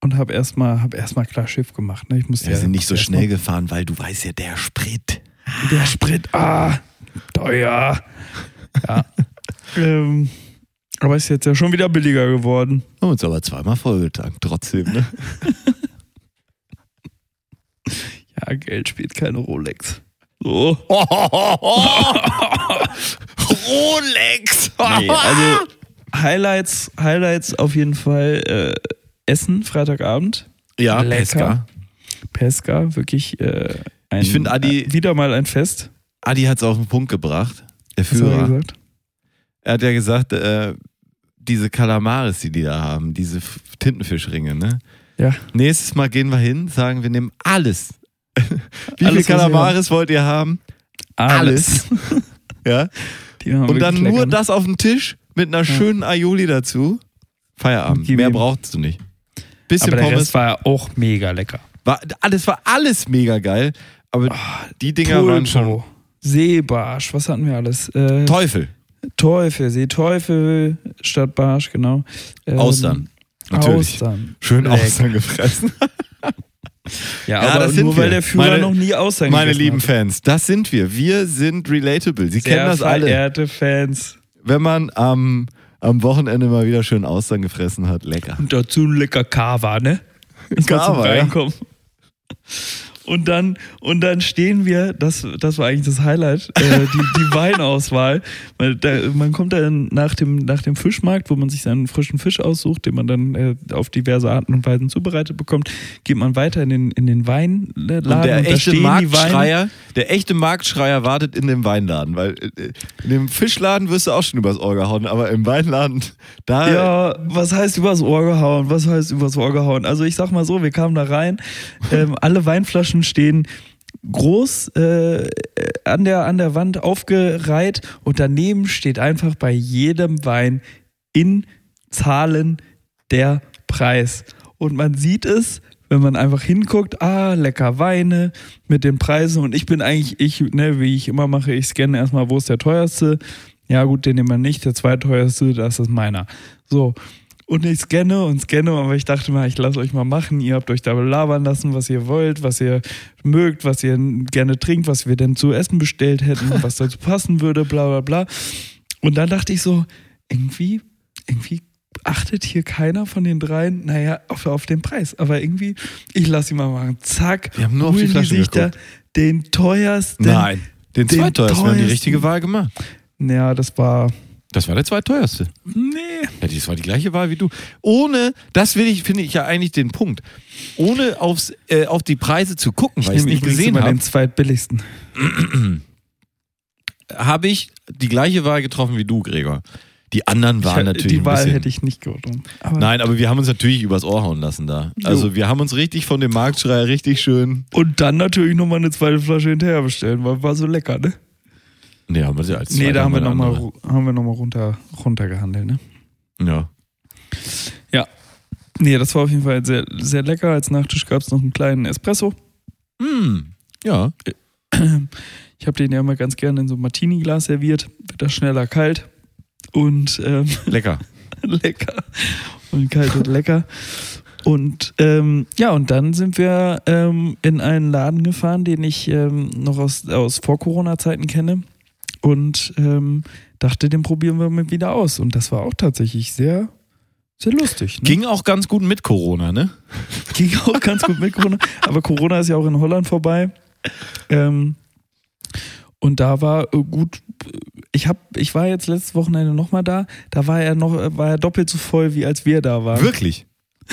und habe erstmal hab erst klar Schiff gemacht. Ne? Ich musste Wir ja, sind nicht so schnell gefahren, weil du weißt ja, der Sprit. Der Sprit, ah, teuer. Ja. ähm, aber ist jetzt ja schon wieder billiger geworden. Haben uns aber zweimal vollgetankt, trotzdem, ne? Ja, Geld spielt keine Rolex. So. Rolex! Nee, also Highlights, Highlights auf jeden Fall äh, Essen, Freitagabend. ja, Lecker. Pesca. Pesca, wirklich äh, ein, Ich find, Adi- äh, wieder mal ein Fest. Adi hat es auf den Punkt gebracht. Der er Führer. gesagt? Er hat ja gesagt, äh, diese Kalamaris, die die da haben, diese Tintenfischringe, ne? Ja. Nächstes Mal gehen wir hin, sagen wir nehmen alles. Wie Alles, wir Kalamaris wollt ihr haben? Alles. Ja. Die waren Und dann wirklich nur das auf dem Tisch mit einer schönen Aioli dazu. Feierabend. Mehr brauchst du nicht. Bisschen Aber der Pommes. Rest war ja auch mega lecker. War, das war alles mega geil. Aber die Dinger waren schon Seebarsch, was hatten wir alles? Äh, Teufel. Teufel, Seeteufel statt Barsch, genau. Ähm, Austern. Natürlich. Austern. Schön Lecker. Austern gefressen. Ja, Ja, aber das sind nur wir. weil der Führer Meine- noch nie Austern Meine lieben hat. Fans, das sind wir. Wir sind relatable. Sie Sehr kennen das alle. verehrte Fans. Wenn man am, am Wochenende mal wieder schön Austern gefressen hat, lecker. Und dazu ein lecker Kava, ne? Kava, ja. Reinkommen. Und dann, und dann stehen wir, das, das war eigentlich das Highlight, äh, die, die Weinauswahl. Weil da, man kommt dann nach dem, nach dem Fischmarkt, wo man sich seinen frischen Fisch aussucht, den man dann äh, auf diverse Arten und Weisen zubereitet bekommt, geht man weiter in den, in den Weinladen Und der da echte. Marktschreier, der echte Marktschreier wartet in dem Weinladen, weil äh, in dem Fischladen wirst du auch schon übers Ohr gehauen, aber im Weinladen, da Ja, was heißt übers Ohr gehauen? Was heißt übers Ohr gehauen? Also ich sag mal so, wir kamen da rein, ähm, alle Weinflaschen stehen groß äh, an, der, an der Wand aufgereiht und daneben steht einfach bei jedem Wein in Zahlen der Preis. Und man sieht es, wenn man einfach hinguckt, ah, lecker Weine mit den Preisen und ich bin eigentlich, ich, ne, wie ich immer mache, ich scanne erstmal, wo ist der teuerste. Ja, gut, den nehmen wir nicht, der zweiteuerste, das ist meiner. So. Und ich scanne und scanne, aber ich dachte mal, ich lasse euch mal machen. Ihr habt euch da labern lassen, was ihr wollt, was ihr mögt, was ihr gerne trinkt, was wir denn zu essen bestellt hätten, was dazu passen würde, bla bla bla. Und dann dachte ich so, irgendwie, irgendwie achtet hier keiner von den dreien, naja, auf, auf den Preis. Aber irgendwie, ich lasse ihn mal machen. Zack, Wir haben nur auf die holen Flaschen sich da geguckt. den teuersten. nein, den, den zweiteuersten, wir haben die richtige Wahl gemacht. Ja, das war. Das war der zweiteuerste. Nee. Ja, das war die gleiche Wahl wie du. Ohne, das will ich, finde ich ja eigentlich den Punkt. Ohne aufs, äh, auf die Preise zu gucken, weil ich es nicht gesehen habe, den zweitbilligsten. habe ich die gleiche Wahl getroffen wie du, Gregor. Die anderen waren Ich- natürlich die Wahl bisschen, hätte ich nicht. Aber Nein, aber wir haben uns natürlich übers Ohr hauen lassen da. Also wir haben uns richtig von dem Marktschreier richtig schön. Und dann natürlich nochmal eine zweite Flasche hinterher bestellen, weil war so lecker, ne? Nee, haben wir sie als nee, da haben wir nochmal wir noch mal runter, runtergehandelt, ne? Ja. Ja. Nee, das war auf jeden Fall sehr, sehr lecker. Als Nachtisch gab es noch einen kleinen Espresso. Hm. Ja. Ich habe den ja immer ganz gerne in so einem Martini-Glas serviert. Wird das schneller kalt. Und ähm, Lecker. lecker. Und kalt und lecker. Und ähm, ja, und dann sind wir ähm, in einen Laden gefahren, den ich ähm, noch aus, aus Vor-Corona-Zeiten kenne. Und ähm, dachte, den probieren wir mal wieder aus. Und das war auch tatsächlich sehr, sehr lustig. Ne? Ging auch ganz gut mit Corona, ne? Ging auch ganz gut mit Corona. Aber Corona ist ja auch in Holland vorbei. Ähm, und da war äh, gut. Ich hab, ich war jetzt letztes Wochenende nochmal da. Da war er noch, war er doppelt so voll, wie als wir da waren. Wirklich?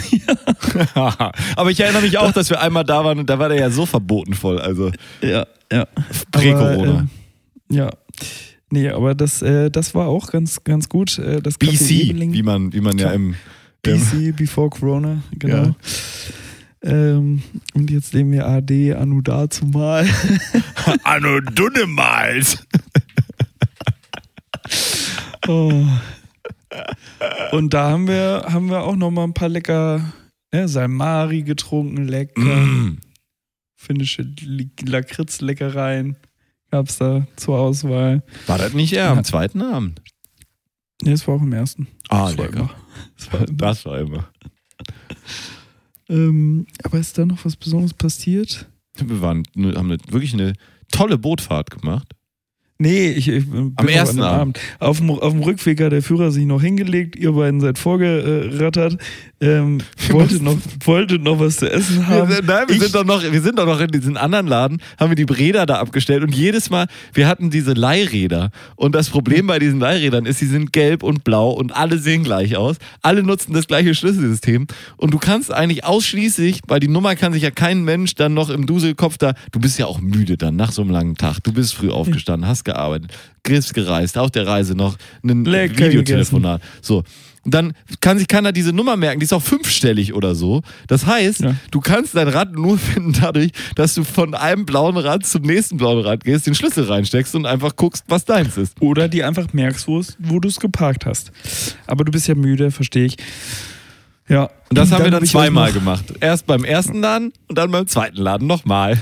Ja. Aber ich erinnere mich auch, dass wir einmal da waren und da war der ja so verboten voll. Also Ja, ja. Prä-Corona. Ja. Nee, aber das, äh, das war auch ganz, ganz gut. Äh, das BC, wie man, wie man ja im. BC, Before Corona, genau. Ja. Ähm, und jetzt nehmen wir AD, Anu dazu mal. Anno Dunnemals. Oh. Und da haben wir, haben wir auch noch mal ein paar lecker ne, Salmari getrunken, lecker. Mm. Finnische Lakritz-Leckereien gab es da zur Auswahl. War das nicht eher am zweiten Abend? Ne, es war auch im ersten. Ah, Das war lecker. war immer. Das war immer. Ähm, aber ist da noch was Besonderes passiert? Wir waren, haben eine, wirklich eine tolle Bootfahrt gemacht. Nee, ich, ich bin Am ersten dem Abend. Auf dem, auf dem Rückweg hat der Führer sich noch hingelegt, ihr beiden seid vorgerattert, ähm, wolltet, noch, wolltet noch was zu essen haben. Wir, nein, wir Ich- sind, doch noch, wir sind doch noch in diesen anderen Laden, haben wir die Räder da abgestellt und jedes Mal, wir hatten diese Leihräder und das Problem bei diesen Leihrädern ist, sie sind gelb und blau und alle sehen gleich aus. Alle nutzen das gleiche Schlüsselsystem und du kannst eigentlich ausschließlich, weil die Nummer kann sich ja kein Mensch dann noch im Duselkopf da, du bist ja auch müde dann nach so einem langen Tag, du bist früh aufgestanden, hast gearbeitet, bist gereist, auf der Reise noch ein Videotelefonat. So. Und dann kann sich keiner diese Nummer merken, die ist auch fünfstellig oder so. Das heißt, Ja. du kannst dein Rad nur finden dadurch, dass du von einem blauen Rad zum nächsten blauen Rad gehst, den Schlüssel reinsteckst und einfach guckst, was deins ist. Oder die einfach merkst, wo du es geparkt hast. Aber du bist ja müde, verstehe ich. Ja. Und das haben wir dann zweimal gemacht. Erst beim ersten Laden und dann beim zweiten Laden nochmal.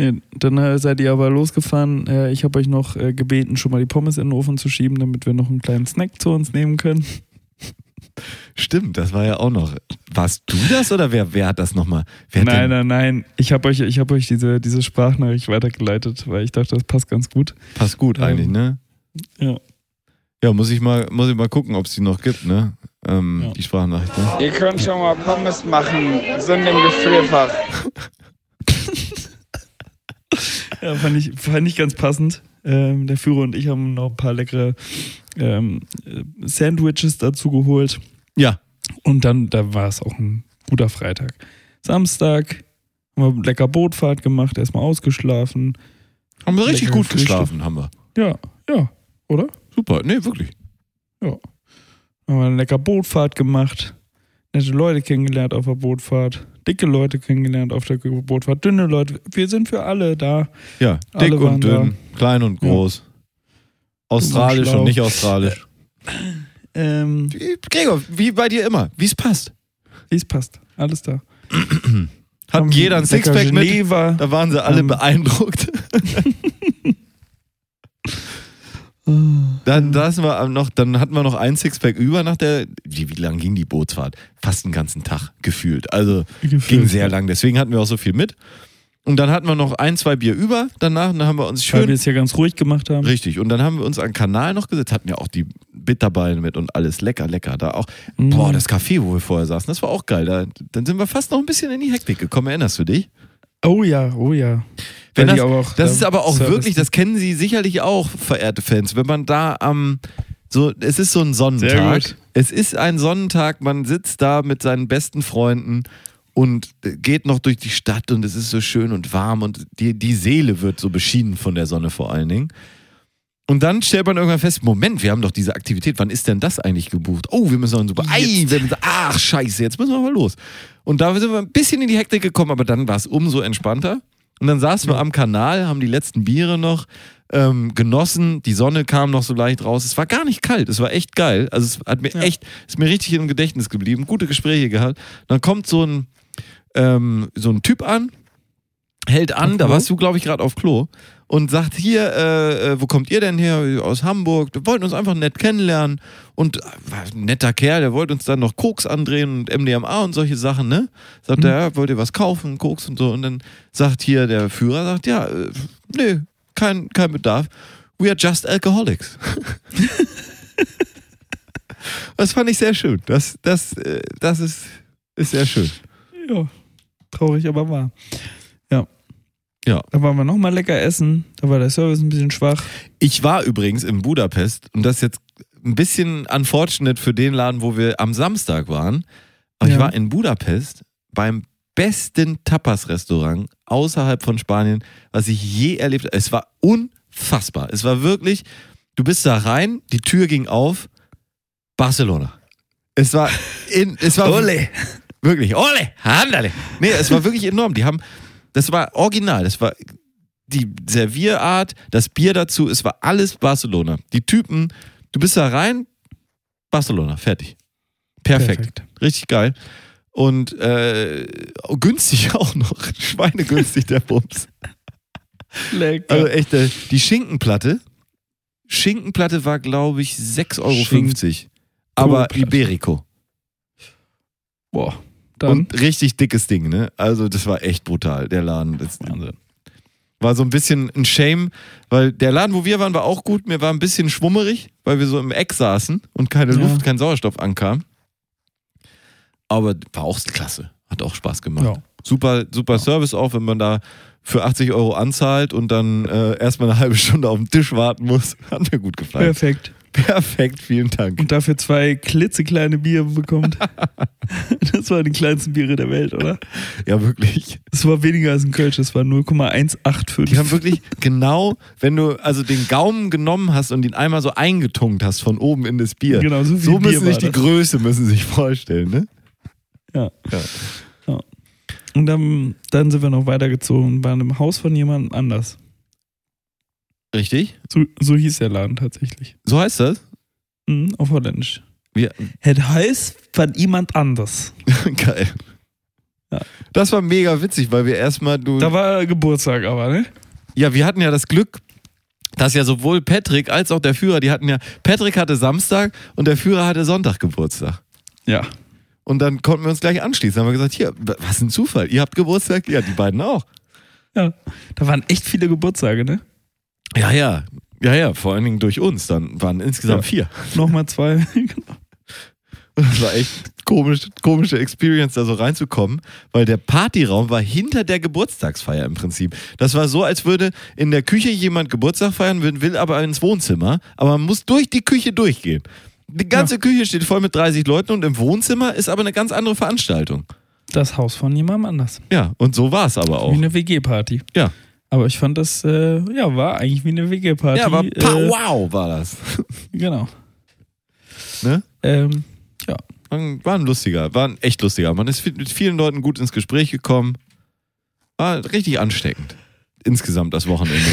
Nee, dann äh, seid ihr aber losgefahren. Äh, ich habe euch noch äh, gebeten, schon mal die Pommes in den Ofen zu schieben, damit wir noch einen kleinen Snack zu uns nehmen können. Stimmt, das war ja auch noch. Warst du das oder wer, wer hat das nochmal? Wer Nein, nein, nein. Ich habe euch, ich hab euch diese, diese Sprachnachricht weitergeleitet, weil ich dachte, das passt ganz gut. Passt gut Ähm, eigentlich, ne? Ja. Ja, muss ich mal, muss ich mal gucken, ob es die noch gibt, ne? Ähm, Ja. Die Sprachnachricht, ne? Ihr könnt schon mal Pommes machen, sind im Gefrierfach. Ja, fand ich, fand ich ganz passend. Ähm, der Führer und ich haben noch ein paar leckere ähm, äh, Sandwiches dazu geholt. Ja. Und dann, da war es auch ein guter Freitag. Samstag haben wir lecker Bootfahrt gemacht, erstmal ausgeschlafen. Haben wir richtig gut Frühstück. geschlafen, haben wir. Ja, ja, oder? Super, nee, wirklich. Haben wir eine lecker Bootfahrt gemacht. Nette Leute kennengelernt auf der Bootfahrt. Dicke Leute kennengelernt auf der Bootfahrt. Dünne Leute. Wir sind für alle da. Ja, Alle dick und dünn, klein und Ja. groß. Australisch schlau. und nicht australisch. Ähm, Gregor, wie bei dir immer, wie es passt. wie es passt. Alles da. Hat jeder ein Sixpack mit. Da waren sie alle Ähm. beeindruckt. Dann, saßen wir noch, dann hatten wir noch ein Sixpack über nach der. Wie, wie lang ging die Bootsfahrt? Fast einen ganzen Tag gefühlt. Also Gefühlt, ging sehr lang. Deswegen hatten wir auch so viel mit. Und dann hatten wir noch ein, zwei Bier über danach. Und dann haben wir uns Weil wir schön. es ja ganz ruhig gemacht haben. Richtig. Und dann haben wir uns an den Kanal noch gesetzt, hatten ja auch die Bitterballen mit und alles lecker, lecker. Da auch. Mhm. Boah, das Café, wo wir vorher saßen, das war auch geil. Da, dann sind wir fast noch ein bisschen in die Hektik gekommen. Erinnerst du dich? Oh ja, oh ja. Wenn Weil das, auch, das äh, ist aber auch Service- wirklich, das kennen Sie sicherlich auch, verehrte Fans, wenn man da am, so, es ist so ein Sonnentag. Es ist ein Sonnentag, man sitzt da mit seinen besten Freunden und geht noch durch die Stadt und es ist so schön und warm und die, die Seele wird so beschienen von der Sonne vor allen Dingen. Und dann stellt man irgendwann fest, Moment, wir haben doch diese Aktivität, wann ist denn das eigentlich gebucht? Oh, wir müssen noch ein super, ei, wir müssen, ach scheiße, jetzt müssen wir mal los. Und da sind wir ein bisschen in die Hektik gekommen, aber dann war es umso entspannter. Und dann saßen wir am Kanal, haben die letzten Biere noch ähm, genossen, die Sonne kam noch so leicht raus. Es war gar nicht kalt, es war echt geil. Also es hat mir Ja. echt, ist mir richtig im Gedächtnis geblieben, gute Gespräche gehabt. Dann kommt so ein, ähm, so ein Typ an, hält an, Auf da Klo? warst du, glaube ich, gerade auf Klo und sagt hier, äh, äh, wo kommt ihr denn her? Aus Hamburg. Wir wollten uns einfach nett kennenlernen und äh, ein netter Kerl, der wollte uns dann noch Koks andrehen und MDMA und solche Sachen, ne? Sagt er, ja, wollt ihr was kaufen, Koks und so und dann sagt hier der Führer, sagt, ja, äh, nö, kein, kein Bedarf. We are just alcoholics. das fand ich sehr schön. Das, das, äh, das ist, ist sehr schön. Ja, traurig, aber wahr. Ja. Ja. Da waren wir nochmal lecker essen. Da war der Service ein bisschen schwach. Ich war übrigens in Budapest und das ist jetzt ein bisschen unfortunate für den Laden, wo wir am Samstag waren. Aber ich Ja. war in Budapest beim besten Tapas-Restaurant außerhalb von Spanien, was ich je erlebt habe. Es war unfassbar. Es war wirklich, du bist da rein, die Tür ging auf, Barcelona. Es war in, es war wirklich, ole, handale. Nee, es war wirklich enorm. Die haben, das war original, das war die Servierart, das Bier dazu, es war alles Barcelona. Die Typen, du bist da rein, Barcelona, fertig. Perfekt. Perfekt. Richtig geil. Und äh, günstig auch noch. Schweinegünstig, der Bums. Lecker. Also echt, äh, die Schinkenplatte. Schinkenplatte war, glaube ich, 6,50 Euro. Aber. Iberico. Boah. Dann. Und richtig dickes Ding, ne? Also, das war echt brutal, der Laden. Das Wahnsinn. war so ein bisschen ein Shame, weil der Laden, wo wir waren, war auch gut. Mir war ein bisschen schwummerig, weil wir so im Eck saßen und keine Ja. Luft, kein Sauerstoff ankam. Aber war auch klasse. Hat auch Spaß gemacht. Ja. Super, super Service auch, wenn man da für 80 Euro anzahlt und dann äh, erstmal eine halbe Stunde auf den Tisch warten muss. Hat mir gut gefallen. Perfekt. Perfekt, vielen Dank. Und dafür zwei klitzekleine Biere bekommt. das waren die kleinsten Biere der Welt, oder? Ja, wirklich. Das war weniger als ein Kölsch, das war 0,185. Die haben wirklich genau, wenn du also den Gaumen genommen hast und ihn einmal so eingetunkt hast von oben in das Bier. Genau, so so Bier müssen sich war die das. Größe müssen sich vorstellen, ne? Ja. Ja. ja. Und dann, dann sind wir noch weitergezogen und waren im Haus von jemandem anders. Richtig? So, so hieß der Laden tatsächlich. So heißt das? Mhm, auf Holländisch. Wir, Het Haus von jemand anders. geil. Ja. Das war mega witzig, weil wir erstmal du. Da war Geburtstag aber, ne? Ja, wir hatten ja das Glück, dass ja sowohl Patrick als auch der Führer, die hatten ja, Patrick hatte Samstag und der Führer hatte Sonntag Geburtstag. Ja. Und dann konnten wir uns gleich anschließen. Haben wir gesagt, hier, was ein Zufall. Ihr habt Geburtstag? Ja, die beiden auch. Ja. Da waren echt viele Geburtstage, ne? Ja, ja. Ja, ja, vor allen Dingen durch uns. Dann waren insgesamt Ja. vier. Nochmal zwei. Das war echt komisch, komische Experience, da so reinzukommen, weil der Partyraum war hinter der Geburtstagsfeier im Prinzip. Das war so, als würde in der Küche jemand Geburtstag feiern, will aber ins Wohnzimmer, aber man muss durch die Küche durchgehen. Die ganze Küche steht voll mit 30 Leuten und im Wohnzimmer ist aber eine ganz andere Veranstaltung. Das Haus von jemandem anders. Ja, und so war es aber Wie auch. eine WG-Party. Ja. Aber ich fand das, äh, ja, war eigentlich wie eine WG-Party. Ja, aber äh, wow war das. Genau. Ne? Ähm, War ein- War ein lustiger, war ein echt lustiger. Man ist mit vielen Leuten gut ins Gespräch gekommen. War richtig ansteckend. Insgesamt das Wochenende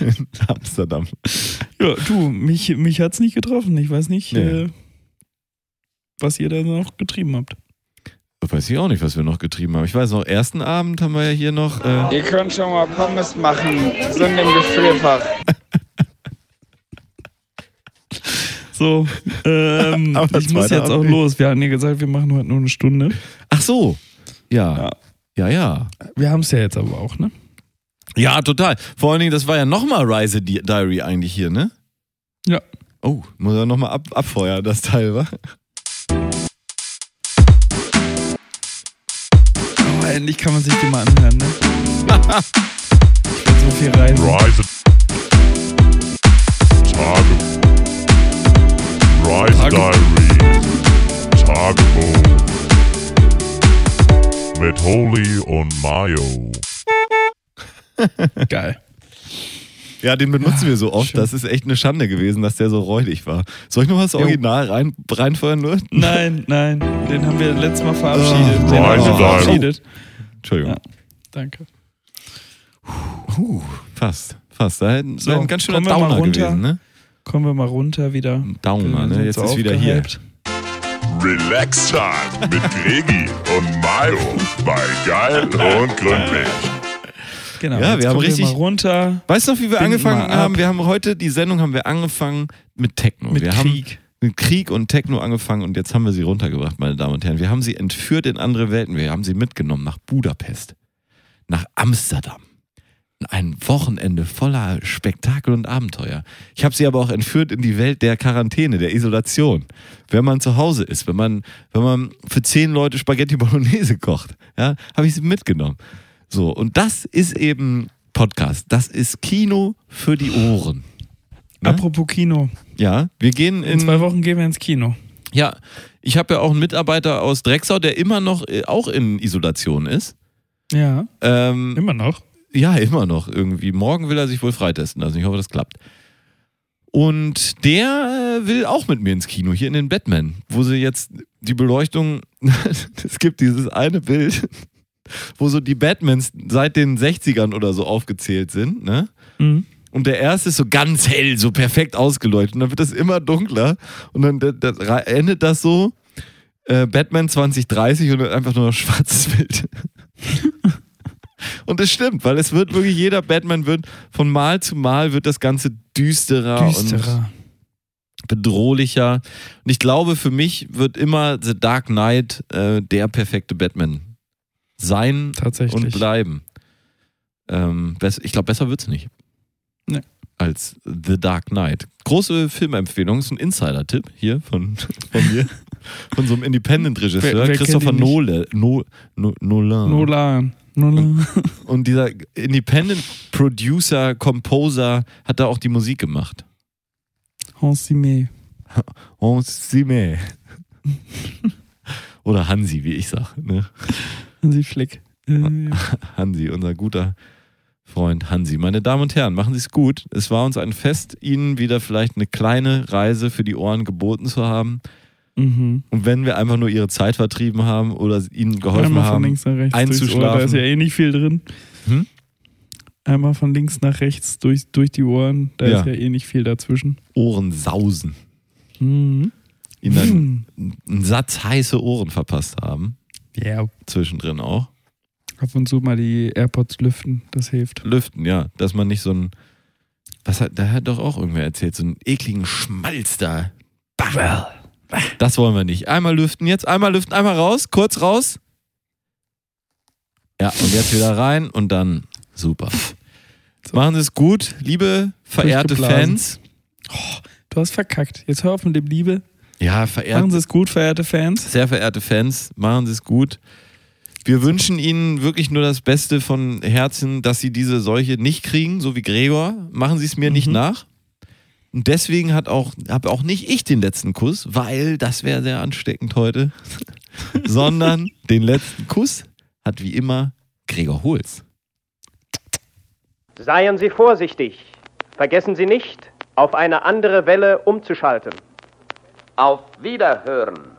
in Amsterdam. ja, du, mich, mich hat's nicht getroffen. Ich weiß nicht, Nee. äh, was ihr da noch getrieben habt. Ich weiß ich auch nicht, was wir noch getrieben haben. Ich weiß noch, ersten Abend haben wir ja hier noch. Äh, Ihr könnt schon mal Pommes machen, sind im Gefrierfach. So, ähm, Aber ich muss jetzt auch los. Wir hatten ja gesagt, wir machen heute nur eine Stunde. ach so. Ja. Ja. Ja, ja. Wir haben es ja jetzt aber auch, ne? Ja, total. Vor allen Dingen, das war ja nochmal Rise Di- Diary eigentlich hier, ne? Ja. Oh, muss er nochmal ab, abfeuern, das Teil, wa? Oh, endlich kann man sich die mal anhören, ne? ich will so viel reisen. Rise Tage Rise Tagebuch. Diary Tagebuch mit Holy und Mayo. Geil. Ja, den benutzen wir so oft. schön. Das ist echt eine Schande gewesen, dass der so räudig war. Soll ich noch was. Original rein, reinfeuern nur? Nein, nein, den haben wir letztes Mal verabschiedet. Oh, den haben wir verabschiedet. Entschuldigung. Ja. Danke. Puh, fast. Fast. Da hätten So, wäre ein ganz schöner Downer runter. gewesen, ne? Kommen wir mal runter wieder. Ein Downer, ne? Jetzt so ist wieder hier. Relax Time mit Gregi und Mayo bei Geil und Gründlich. Genau. Ja, wir haben richtig- mal runter Weißt du noch, wie wir angefangen haben? Wir haben heute, die Sendung haben wir angefangen mit Techno. mit wir Krieg. haben mit Krieg und Techno angefangen und jetzt haben wir sie runtergebracht, meine Damen und Herren. Wir haben sie entführt in andere Welten. Wir haben sie mitgenommen nach Budapest, nach Amsterdam. Ein Wochenende voller Spektakel und Abenteuer. Ich habe sie aber auch entführt in die Welt der Quarantäne, der Isolation. Wenn man zu Hause ist, wenn man, wenn man für zehn Leute Spaghetti Bolognese kocht, ja, habe ich sie mitgenommen. So, und das ist eben Podcast. Das ist Kino für die Ohren. Ne? Apropos Kino. Ja, wir gehen In in. zwei Wochen gehen wir ins Kino. Ja, ich habe ja auch einen Mitarbeiter aus Drecksau, der immer noch äh, auch in Isolation ist. Ja, Ähm, immer noch. ja, immer noch irgendwie. Morgen will er sich wohl freitesten lassen. Ich hoffe, das klappt. Und der äh, will auch mit mir ins Kino, hier in den Batman, wo sie jetzt die Beleuchtung, es gibt dieses eine Bild, wo so die Batmans seit den 60ern oder so aufgezählt sind, ne? Mhm. Und der erste ist so ganz hell, so perfekt ausgeleuchtet. Und dann wird das immer dunkler. Und dann da, da, ra- endet das so, äh, Batman 2030 und einfach nur noch schwarzes Bild. und es stimmt, weil es wird wirklich, jeder Batman wird, von Mal zu Mal wird das Ganze düsterer, Düsterer. und bedrohlicher. Und ich glaube, für mich wird immer The Dark Knight äh, der perfekte Batman sein Tatsächlich. und bleiben. Ähm, ich glaube, besser wird's nicht. Nee. Als The Dark Knight. Große Filmempfehlung, ist ein Insider-Tipp hier von, von mir. Von so einem Independent-Regisseur, Christopher? Nole, no, no, Nolan. Nolan. Nolan. Und dieser Independent-Producer, Composer hat da auch die Musik gemacht. Hans Zimmer. Hans Zimmer. Oder Hansi, wie ich sag. Ne? Hansi Flick. Äh, Hansi, unser guter Freund Hansi. Meine Damen und Herren, machen Sie es gut. Es war uns ein Fest, Ihnen wieder vielleicht eine kleine Reise für die Ohren geboten zu haben. mhm. Und wenn wir einfach nur Ihre Zeit vertrieben haben oder Ihnen geholfen Einmal von haben, links nach rechts durchs Ohr, einzuschlafen. da ist ja eh nicht viel drin. Hm? Einmal von links nach rechts durch, durch die Ohren, da Ja. ist ja eh nicht viel dazwischen. Ohren sausen, Mhm. Ihnen einen, einen Satz heiße Ohren verpasst haben, Ja, zwischendrin auch. ab und zu mal die AirPods lüften, das hilft. Lüften, ja, dass man nicht so ein, was hat, da hat doch auch irgendwer erzählt, so einen ekligen Schmalz da. Bah. Das wollen wir nicht. Einmal lüften jetzt, einmal lüften, einmal raus, kurz raus. Ja, und jetzt wieder rein und dann super. Machen Sie es gut, liebe verehrte. Fans. Du hast verkackt. Jetzt hör auf mit dem Liebe. Ja, Machen verehrte, Sie es gut, verehrte Fans. sehr verehrte Fans, machen Sie es gut. Wir wünschen Ihnen wirklich nur das Beste von Herzen, dass Sie diese Seuche nicht kriegen, so wie Gregor. Machen Sie es mir nicht Mhm. nach. Und deswegen hat auch, habe auch nicht ich den letzten Kuss, weil das wäre sehr ansteckend heute, sondern den letzten Kuss hat wie immer Gregor Holz. Seien Sie vorsichtig. Vergessen Sie nicht, auf eine andere Welle umzuschalten. Auf Wiederhören.